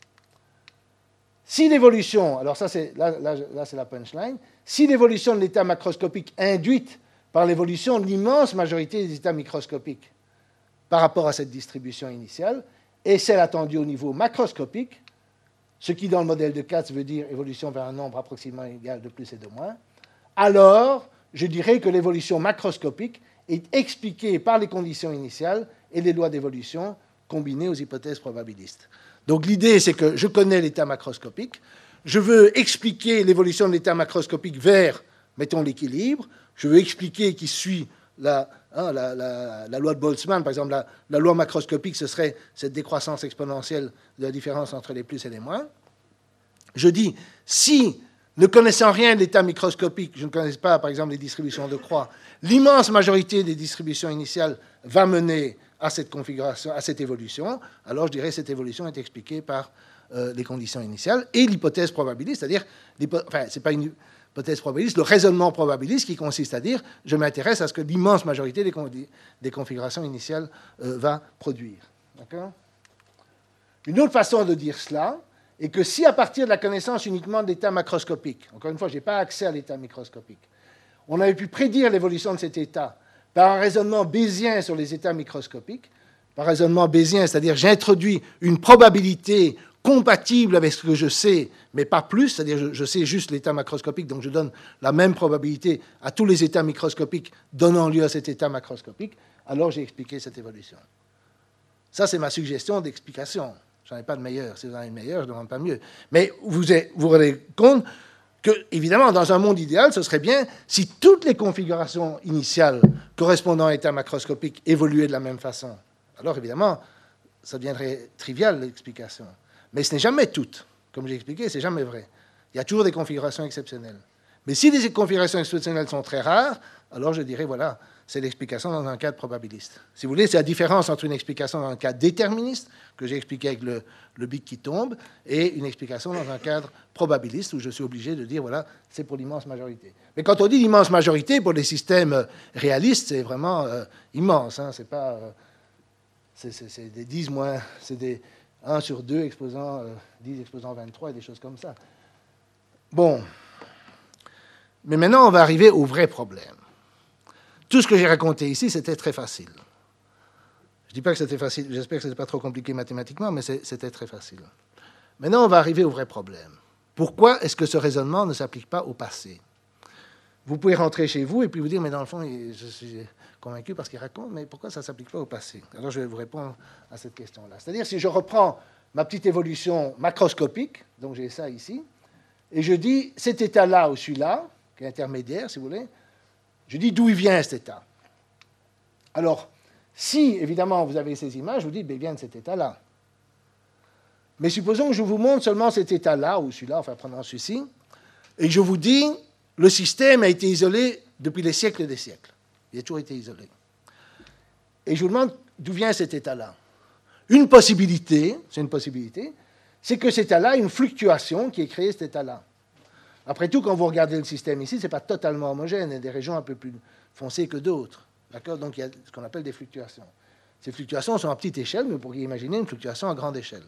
Si l'évolution, alors ça c'est là, c'est la punchline, si l'évolution de l'état macroscopique induite par l'évolution de l'immense majorité des états microscopiques par rapport à cette distribution initiale est celle attendue au niveau macroscopique, ce qui dans le modèle de Katz veut dire évolution vers un nombre approximativement égal de plus et de moins, alors je dirais que l'évolution macroscopique est expliquée par les conditions initiales et les lois d'évolution combinées aux hypothèses probabilistes. Donc l'idée, c'est que je connais l'état macroscopique, je veux expliquer l'évolution de l'état macroscopique vers, mettons, l'équilibre, je veux expliquer qui suit la, hein, la, loi de Boltzmann, par exemple, la, loi macroscopique, ce serait cette décroissance exponentielle de la différence entre les plus et les moins. Je dis, si ne connaissant rien de l'état microscopique, je ne connais pas par exemple les distributions de croix, l'immense majorité des distributions initiales va mener à cette configuration, à cette évolution, alors je dirais que cette évolution est expliquée par euh, les conditions initiales et l'hypothèse probabiliste, c'est-à-dire, enfin, c'est pas une hypothèse probabiliste, le raisonnement probabiliste qui consiste à dire je m'intéresse à ce que l'immense majorité des, des, configurations initiales euh, va produire. Une autre façon de dire cela est que si à partir de la connaissance uniquement de l'état macroscopique, encore une fois, je n'ai pas accès à l'état microscopique, on avait pu prédire l'évolution de cet état par un raisonnement bayésien sur les états microscopiques, par raisonnement bayésien, c'est-à-dire j'introduis une probabilité compatible avec ce que je sais, mais pas plus, c'est-à-dire je, sais juste l'état macroscopique, donc je donne la même probabilité à tous les états microscopiques donnant lieu à cet état macroscopique, alors j'ai expliqué cette évolution. Ça, c'est ma suggestion d'explication. Je n'en ai pas de meilleur. Si vous en avez une meilleure, je ne demande pas mieux. Mais vous vous rendez compte que, évidemment, dans un monde idéal, ce serait bien si toutes les configurations initiales correspondant à l'état macroscopique évoluaient de la même façon. Alors, évidemment, ça deviendrait trivial l'explication. Mais ce n'est jamais tout. Comme j'ai expliqué, c'est jamais vrai. Il y a toujours des configurations exceptionnelles. Mais si les configurations exceptionnelles sont très rares, alors je dirais, voilà, c'est l'explication dans un cadre probabiliste. Si vous voulez, c'est la différence entre une explication dans un cadre déterministe, que j'ai expliqué avec le, le qui tombe, et une explication dans un cadre probabiliste, où je suis obligé de dire, voilà, c'est pour l'immense majorité. Mais quand on dit l'immense majorité, pour les systèmes réalistes, c'est vraiment euh, immense. Hein, c'est pas... Euh, c'est des 10 moins... C'est des 1 sur 2 exposant 10 euh, exposant 23 et des choses comme ça. Bon. Mais maintenant, on va arriver au vrai problème. Tout ce que j'ai raconté ici, c'était très facile. Je ne dis pas que c'était facile, j'espère que ce n'était pas trop compliqué mathématiquement, mais c'était très facile. Maintenant, on va arriver au vrai problème. Pourquoi est-ce que ce raisonnement ne s'applique pas au passé? Vous pouvez rentrer chez vous et puis vous dire, mais dans le fond, je suis convaincu parce qu'il raconte, mais pourquoi ça ne s'applique pas au passé? Alors je vais vous répondre à cette question-là. C'est-à-dire, si je reprends ma petite évolution macroscopique, donc j'ai ça ici, et je dis cet état-là ou celui-là, qui est intermédiaire, si vous voulez, je dis d'où il vient cet état. Alors, si évidemment vous avez ces images, vous dites, ben, il vient de cet état-là. Mais supposons que je vous montre seulement cet état-là, ou celui-là, enfin prenons celui-ci, et je vous dis, le système a été isolé depuis les siècles des siècles. Il a toujours été isolé. Et je vous demande d'où vient cet état-là. Une possibilité, c'est une possibilité, c'est que cet état-là a une fluctuation qui ait créé cet état-là. Après tout, quand vous regardez le système ici, ce n'est pas totalement homogène. Il y a des régions un peu plus foncées que d'autres. D'accord? Donc il y a ce qu'on appelle des fluctuations. Ces fluctuations sont à petite échelle, mais vous pourriez imaginer une fluctuation à grande échelle.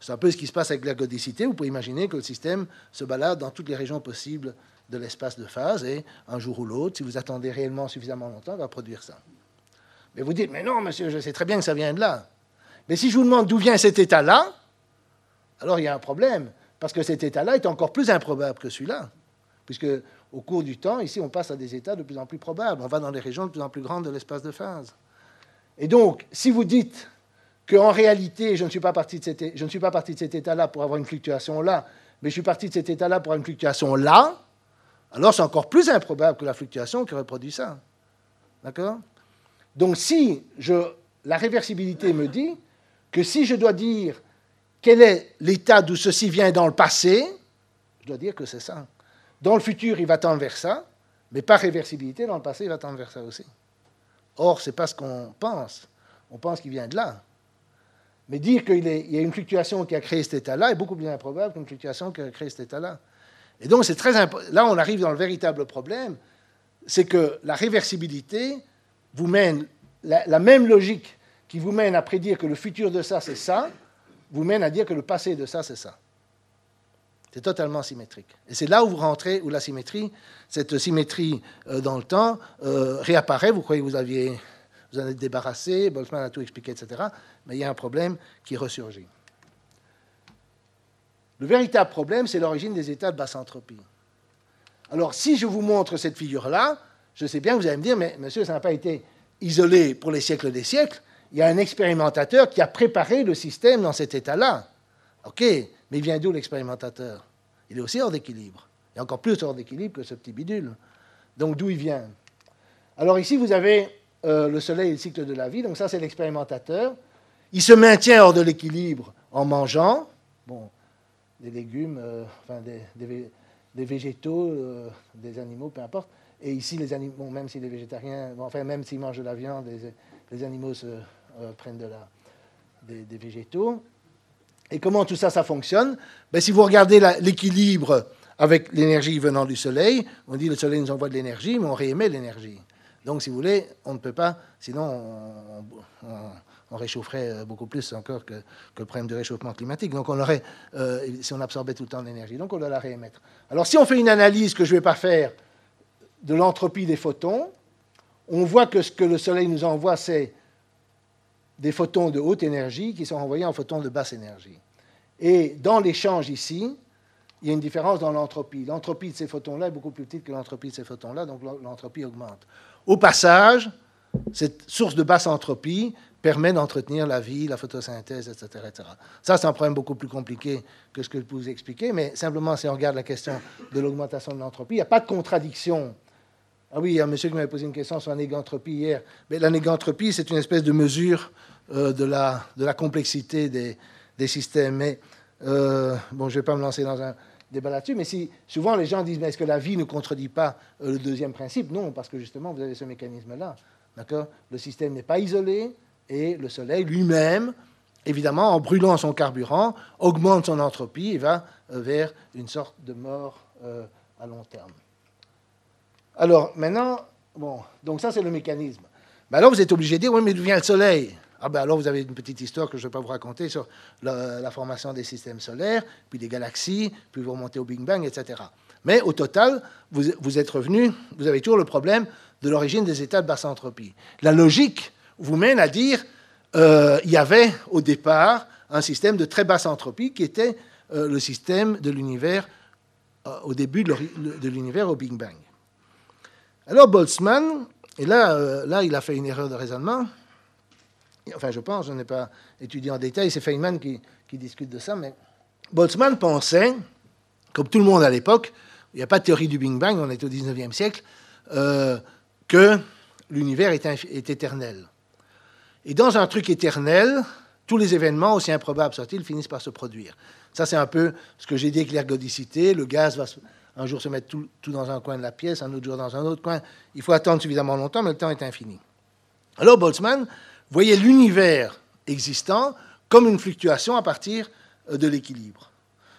C'est un peu ce qui se passe avec la godicité. Vous pouvez imaginer que le système se balade dans toutes les régions possibles de l'espace de phase et un jour ou l'autre, si vous attendez réellement suffisamment longtemps, va produire ça. Mais vous dites, mais non, monsieur, je sais très bien que ça vient de là. Mais si je vous demande d'où vient cet état-là, alors il y a un problème, parce que cet état-là est encore plus improbable que celui-là, puisque au cours du temps, ici, on passe à des états de plus en plus probables, on va dans des régions de plus en plus grandes de l'espace de phase. Et donc, si vous dites qu'en réalité, je ne suis pas parti de cet, je ne suis pas parti de cet état-là pour avoir une fluctuation là, mais je suis parti de cet état-là pour avoir une fluctuation là, alors c'est encore plus improbable que la fluctuation qui reproduit ça. D'accord? Donc si je, la réversibilité me dit que si je dois dire quel est l'état d'où ceci vient dans le passé, je dois dire que c'est ça. Dans le futur, il va tendre vers ça, mais par réversibilité, dans le passé, il va tendre vers ça aussi. Or, ce n'est pas ce qu'on pense. On pense qu'il vient de là. Mais dire qu'il y a une fluctuation qui a créé cet état-là est beaucoup plus improbable qu'une fluctuation qui a créé cet état-là. Et donc, c'est très Là, on arrive dans le véritable problème, c'est que la réversibilité vous mène, la, même logique qui vous mène à prédire que le futur de ça, c'est ça, vous mène à dire que le passé de ça, c'est ça. C'est totalement symétrique. Et c'est là où vous rentrez, où la symétrie, cette symétrie euh, dans le temps, euh, réapparaît. Vous croyez que vous aviez, vous en êtes débarrassé, Boltzmann a tout expliqué, etc. Mais il y a un problème qui ressurgit. Le véritable problème, c'est l'origine des états de basse entropie. Alors, si je vous montre cette figure-là, je sais bien que vous allez me dire, mais monsieur, ça n'a pas été isolé pour les siècles des siècles. Il y a un expérimentateur qui a préparé le système dans cet état-là. OK, mais il vient d'où l'expérimentateur? Il est aussi hors d'équilibre. Il est encore plus hors d'équilibre que ce petit bidule. Donc, d'où il vient? Alors, ici, vous avez euh, le soleil et le cycle de la vie. Donc, ça, c'est l'expérimentateur. Il se maintient hors de l'équilibre en mangeant. Bon, des légumes, euh, enfin des, végétaux, des animaux, peu importe. Et ici, les animaux, même si les végétariens, enfin, même s'ils mangent de la viande, les, animaux se, prennent de la, des, végétaux. Et comment tout ça, ça fonctionne? Ben, Si vous regardez l'équilibre avec l'énergie venant du Soleil, on dit le Soleil nous envoie de l'énergie, mais on réémet l'énergie. Donc, si vous voulez, on ne peut pas, sinon on, réchaufferait euh, beaucoup plus encore que, le problème du réchauffement climatique. Donc, on aurait, euh, si on absorbait tout le temps l'énergie, donc on doit la réémettre. Alors, si on fait une analyse que je ne vais pas faire de l'entropie des photons, on voit que ce que le Soleil nous envoie, c'est des photons de haute énergie qui sont envoyés en photons de basse énergie. Et dans l'échange ici, il y a une différence dans l'entropie. L'entropie de ces photons-là est beaucoup plus petite que l'entropie de ces photons-là, donc l'entropie augmente. Au passage, cette source de basse entropie permet d'entretenir la vie, la photosynthèse, etc. etc. Ça, c'est un problème beaucoup plus compliqué que ce que je peux vous expliquer, mais simplement, si on regarde la question de l'augmentation de l'entropie, il n'y a pas de contradiction. Ah oui, il y a un monsieur qui m'avait posé une question sur la négantropie hier. Mais la négantropie, c'est une espèce de mesure euh, de, la, de la complexité des, des systèmes. Mais, euh, bon, je ne vais pas me lancer dans un débat là-dessus, mais si souvent les gens disent, mais est-ce que la vie ne contredit pas euh, le deuxième principe? Non, parce que justement, vous avez ce mécanisme-là. D'accord? Le système n'est pas isolé et le Soleil lui-même, évidemment, en brûlant son carburant, augmente son entropie et va euh, vers une sorte de mort euh, à long terme. Alors, maintenant, bon, donc ça, c'est le mécanisme. Mais alors, vous êtes obligé de dire, oui, mais d'où vient le Soleil? Ah ben alors vous avez une petite histoire que je ne vais pas vous raconter sur la, formation des systèmes solaires, puis des galaxies, puis vous remontez au Big Bang, etc. Mais au total, vous, vous êtes revenu, vous avez toujours le problème de l'origine des états de basse entropie. La logique vous mène à dire euh, il y avait au départ un système de très basse entropie qui était euh, le système de l'univers euh, au début de l'univers au Big Bang. Alors Boltzmann, et là, là il a fait une erreur de raisonnement, enfin je pense, je n'ai pas étudié en détail, c'est Feynman qui, discute de ça, mais Boltzmann pensait, comme tout le monde à l'époque, il n'y a pas de théorie du Big Bang, on est au 19e siècle, euh, que l'univers est, éternel. Et dans un truc éternel, tous les événements, aussi improbables soient-ils, finissent par se produire. Ça, c'est un peu ce que j'ai dit avec l'ergodicité. Le gaz va un jour se mettre tout, dans un coin de la pièce, un autre jour dans un autre coin. Il faut attendre suffisamment longtemps, mais le temps est infini. Alors Boltzmann voyez l'univers existant comme une fluctuation à partir euh, de l'équilibre.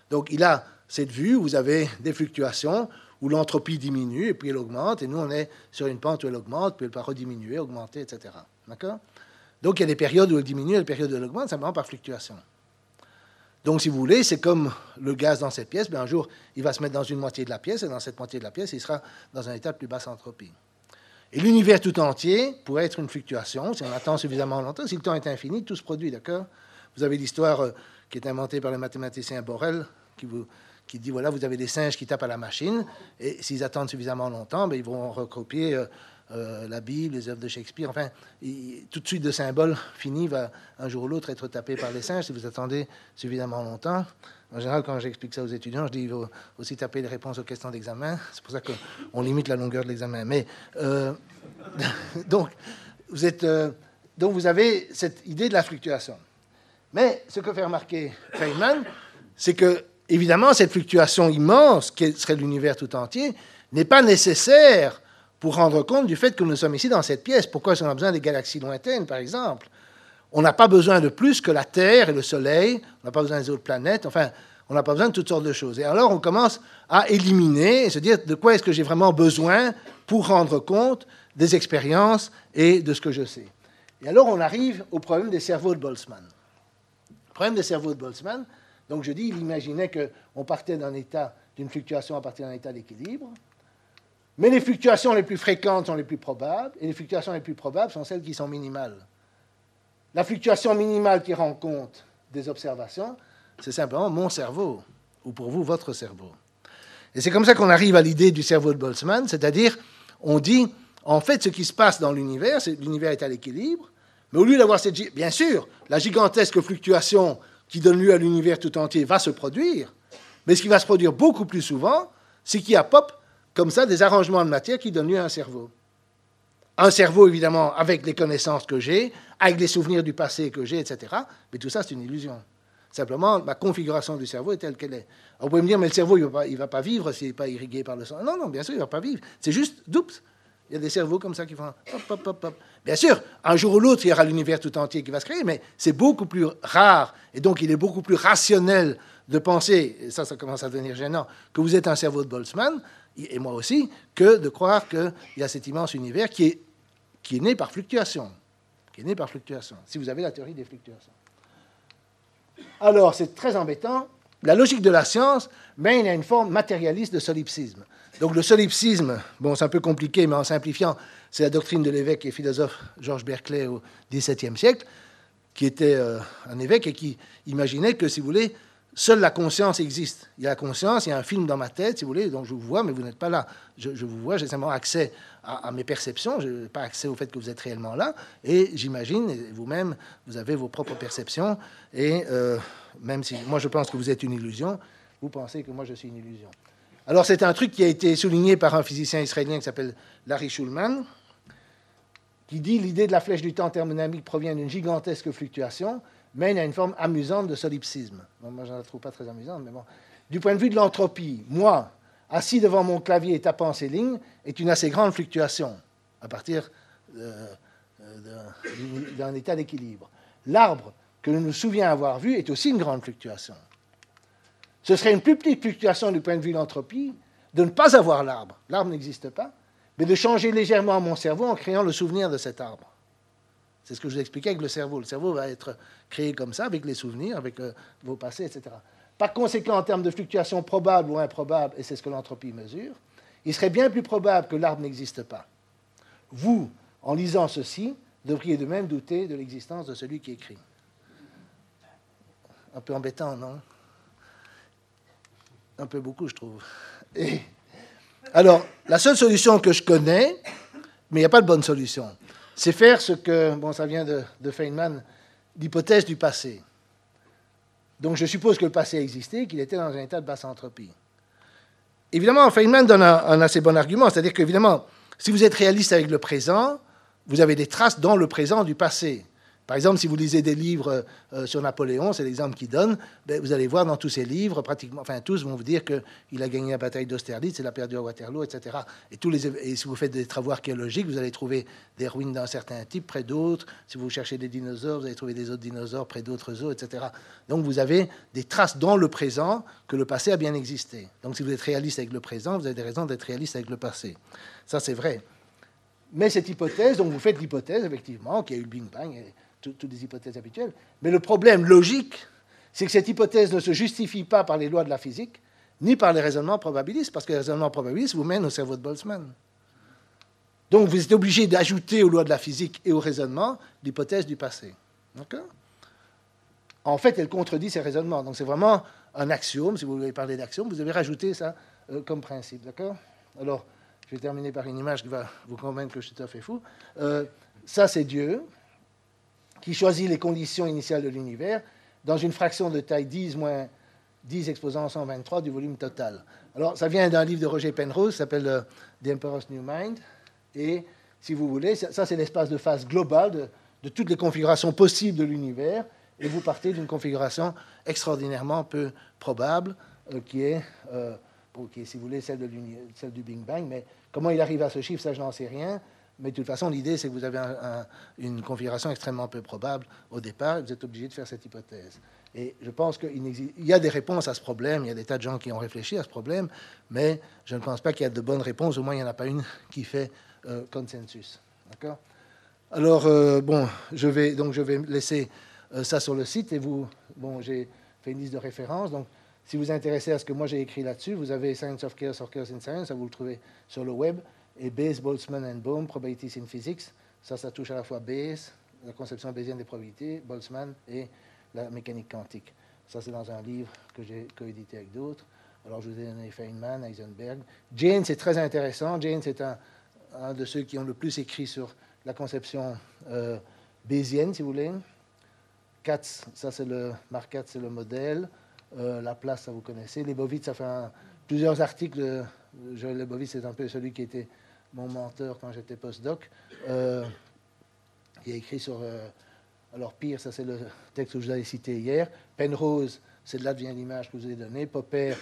Donc il a cette vue où vous avez des fluctuations où l'entropie diminue et puis elle augmente, et nous on est sur une pente où elle augmente, puis elle va rediminuer, augmenter, etc. D'accord? Donc il y a des périodes où elle diminue et des périodes où elle augmente, simplement par fluctuation. Donc si vous voulez, c'est comme le gaz dans cette pièce, bien, un jour il va se mettre dans une moitié de la pièce, et dans cette moitié de la pièce, il sera dans un état de plus basse entropie. Et l'univers tout entier pourrait être une fluctuation, si on attend suffisamment longtemps. Si le temps est infini, tout se produit, d'accord? Vous avez l'histoire euh, qui est inventée par le mathématicien Borel, qui, dit, voilà, vous avez des singes qui tapent à la machine, et s'ils attendent suffisamment longtemps, ben, ils vont recopier euh, la Bible, les œuvres de Shakespeare, enfin, tout de suite de symboles finis va un jour ou l'autre être tapé par les singes si vous attendez suffisamment longtemps. En général, quand j'explique ça aux étudiants, je dis qu'il faut aussi taper les réponses aux questions d'examen. C'est pour ça qu'on limite la longueur de l'examen. Mais euh, <laughs> donc, vous êtes, euh, donc, vous avez cette idée de la fluctuation. Mais ce que fait remarquer Feynman, c'est que, évidemment, cette fluctuation immense, qui serait l'univers tout entier, n'est pas nécessaire pour rendre compte du fait que nous sommes ici dans cette pièce. Pourquoi est-ce qu'on a besoin des galaxies lointaines, par exemple? On n'a pas besoin de plus que la Terre et le Soleil, on n'a pas besoin des autres planètes, enfin, on n'a pas besoin de toutes sortes de choses. Et alors, on commence à éliminer et se dire de quoi est-ce que j'ai vraiment besoin pour rendre compte des expériences et de ce que je sais. Et alors, on arrive au problème des cerveaux de Boltzmann. Le problème des cerveaux de Boltzmann, donc je dis, il imaginait qu'on partait d'un état, d'une fluctuation à partir d'un état d'équilibre, mais les fluctuations les plus fréquentes sont les plus probables, et les fluctuations les plus probables sont celles qui sont minimales. La fluctuation minimale qui rend compte des observations, c'est simplement mon cerveau, ou pour vous, votre cerveau. Et c'est comme ça qu'on arrive à l'idée du cerveau de Boltzmann, c'est-à-dire, on dit, en fait, ce qui se passe dans l'univers, c'est l'univers est à l'équilibre, mais au lieu d'avoir cette... Bien sûr, la gigantesque fluctuation qui donne lieu à l'univers tout entier va se produire, mais ce qui va se produire beaucoup plus souvent, c'est qu'il y a pop, comme ça, des arrangements de matière qui donnent lieu à un cerveau. Un cerveau, évidemment, avec les connaissances que j'ai, avec les souvenirs du passé que j'ai, etc. Mais tout ça, c'est une illusion. Simplement, ma configuration du cerveau est telle qu'elle est. vous pouvez me dire, mais le cerveau, il ne va, va, pas vivre s'il n'est pas irrigué par le sang. Non, non, bien sûr, il ne va pas vivre. C'est juste, doups. Il y a des cerveaux comme ça qui font hop, hop, hop, hop. Bien sûr, un jour ou l'autre, il y aura l'univers tout entier qui va se créer, mais c'est beaucoup plus rare. Et donc, il est beaucoup plus rationnel de penser, et ça, ça commence à devenir gênant, que vous êtes un cerveau de Boltzmann, et moi aussi, que de croire qu'il y a cet immense univers qui est, qui est né par fluctuation. Qui est né par fluctuation, si vous avez la théorie des fluctuations. Alors, c'est très embêtant. La logique de la science mène à une forme matérialiste de solipsisme. Donc, le solipsisme, bon, c'est un peu compliqué, mais en simplifiant, c'est la doctrine de l'évêque et philosophe Georges Berkeley au XVIIe siècle, qui était euh, un évêque et qui imaginait que, si vous voulez, seule la conscience existe. Il y a la conscience, il y a un film dans ma tête, si vous voulez, donc je vous vois, mais vous n'êtes pas là. Je, vous vois, j'ai simplement accès à, mes perceptions, je n'ai pas accès au fait que vous êtes réellement là, et j'imagine, vous-même, vous avez vos propres perceptions, et euh, même si moi je pense que vous êtes une illusion, vous pensez que moi je suis une illusion. Alors c'est un truc qui a été souligné par un physicien israélien qui s'appelle Larry Schulman, qui dit l'idée de la flèche du temps thermodynamique provient d'une gigantesque fluctuation, mène à une forme amusante de solipsisme. moi, je ne la trouve pas très amusante, mais bon. Du point de vue de l'entropie, moi, assis devant mon clavier et tapant ces lignes, est une assez grande fluctuation à partir euh, d'un état d'équilibre. L'arbre que je nous souviens avoir vu est aussi une grande fluctuation. Ce serait une plus petite fluctuation du point de vue de l'entropie de ne pas avoir l'arbre. L'arbre n'existe pas, mais de changer légèrement mon cerveau en créant le souvenir de cet arbre. C'est ce que je vous expliquais avec le cerveau. Le cerveau va être créé comme ça, avec les souvenirs, avec euh, vos passés, etc. Par conséquent, en termes de fluctuations probables ou improbables, et c'est ce que l'entropie mesure, il serait bien plus probable que l'arbre n'existe pas. Vous, en lisant ceci, devriez de même douter de l'existence de celui qui écrit. Un peu embêtant, non? Un peu beaucoup, je trouve. alors, la seule solution que je connais, mais il n'y a pas de bonne solution, c'est faire ce que, bon, ça vient de, Feynman, l'hypothèse du passé. Donc je suppose que le passé existait, qu'il était dans un état de basse entropie. Évidemment, Feynman donne un, assez bon argument, c'est-à-dire qu'évidemment, si vous êtes réaliste avec le présent, vous avez des traces dans le présent du passé. Par exemple, si vous lisez des livres euh, sur Napoléon, c'est l'exemple qu'il donne, ben, vous allez voir dans tous ces livres, pratiquement, enfin tous vont vous dire qu'il a gagné la bataille d'Austerlitz, il a perdu à Waterloo, etc. Et, tous les, et si vous faites des travaux archéologiques, vous allez trouver des ruines d'un certain type près d'autres. Si vous cherchez des dinosaures, vous allez trouver des autres dinosaures près d'autres zoos, etc. Donc vous avez des traces dans le présent que le passé a bien existé. Donc si vous êtes réaliste avec le présent, vous avez des raisons d'être réaliste avec le passé. Ça, c'est vrai. Mais cette hypothèse, donc vous faites l'hypothèse, effectivement, qu'il y a eu le Big Bang. Toutes les hypothèses habituelles. Mais le problème logique, c'est que cette hypothèse ne se justifie pas par les lois de la physique, ni par les raisonnements probabilistes, parce que les raisonnements probabilistes vous mènent au cerveau de Boltzmann. Donc vous êtes obligé d'ajouter aux lois de la physique et au raisonnement l'hypothèse du passé. D'accord? En fait, elle contredit ces raisonnements. Donc c'est vraiment un axiome. Si vous voulez parler d'axiome, vous devez rajouter ça euh, comme principe. D'accord? Alors, je vais terminer par une image qui va vous convaincre que je suis tout à fait fou. Euh, ça, c'est Dieu qui choisit les conditions initiales de l'univers dans une fraction de taille 10 moins 10 exposant 123 du volume total. Alors, ça vient d'un livre de Roger Penrose, qui s'appelle euh, The Emperor's New Mind. Et, si vous voulez, ça, c'est l'espace de phase global de, toutes les configurations possibles de l'univers. Et vous partez d'une configuration extraordinairement peu probable, euh, qui, est, euh, qui est, si vous voulez, celle, de celle du Big Bang. Mais comment il arrive à ce chiffre, ça, je n'en sais rien. Mais de toute façon, l'idée, c'est que vous avez une configuration extrêmement peu probable. Au départ, vous êtes obligé de faire cette hypothèse. Et je pense qu'il y a des réponses à ce problème, il y a des tas de gens qui ont réfléchi à ce problème, mais je ne pense pas qu'il y a de bonnes réponses, au moins il n'y en a pas une <laughs> qui fait euh, consensus. D'accord? Alors, euh, bon, je vais, donc je vais laisser euh, ça sur le site, et vous, bon, j'ai fait une liste de références, donc si vous vous intéressez à ce que moi j'ai écrit là-dessus, vous avez Science of Chaos or Chaos in Science, ça vous le trouvez sur le web et Bayes, Boltzmann and Bohm, Probabilities in Physics. Ça, ça touche à la fois Bayes, la conception bayésienne des probabilités, Boltzmann et la mécanique quantique. Ça, c'est dans un livre que j'ai coédité avec d'autres. Alors, je vous ai donné Feynman, Heisenberg. Jane, c'est très intéressant. Jane, c'est un, de ceux qui ont le plus écrit sur la conception euh, bayésienne, si vous voulez. Katz, ça, c'est le, Mark Katz, c'est le modèle. Euh, la ça, vous connaissez. Lebovitz, ça fait plusieurs articles. Joël Lebovitz, c'est un peu celui qui était mon menteur quand j'étais postdoc, euh, il a écrit sur euh, Alors, Pire, ça c'est le texte que je vous avais cité hier. Penrose, c'est de là vient l'image que je vous ai donnée. Popper,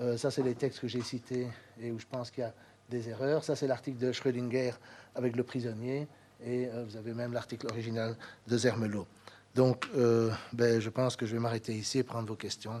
euh, ça c'est les textes que j'ai cités et où je pense qu'il y a des erreurs. Ça c'est l'article de Schrödinger avec le prisonnier. Et vous avez même l'article original de Zermelo. Donc, ben, je pense que je vais m'arrêter ici et prendre vos questions.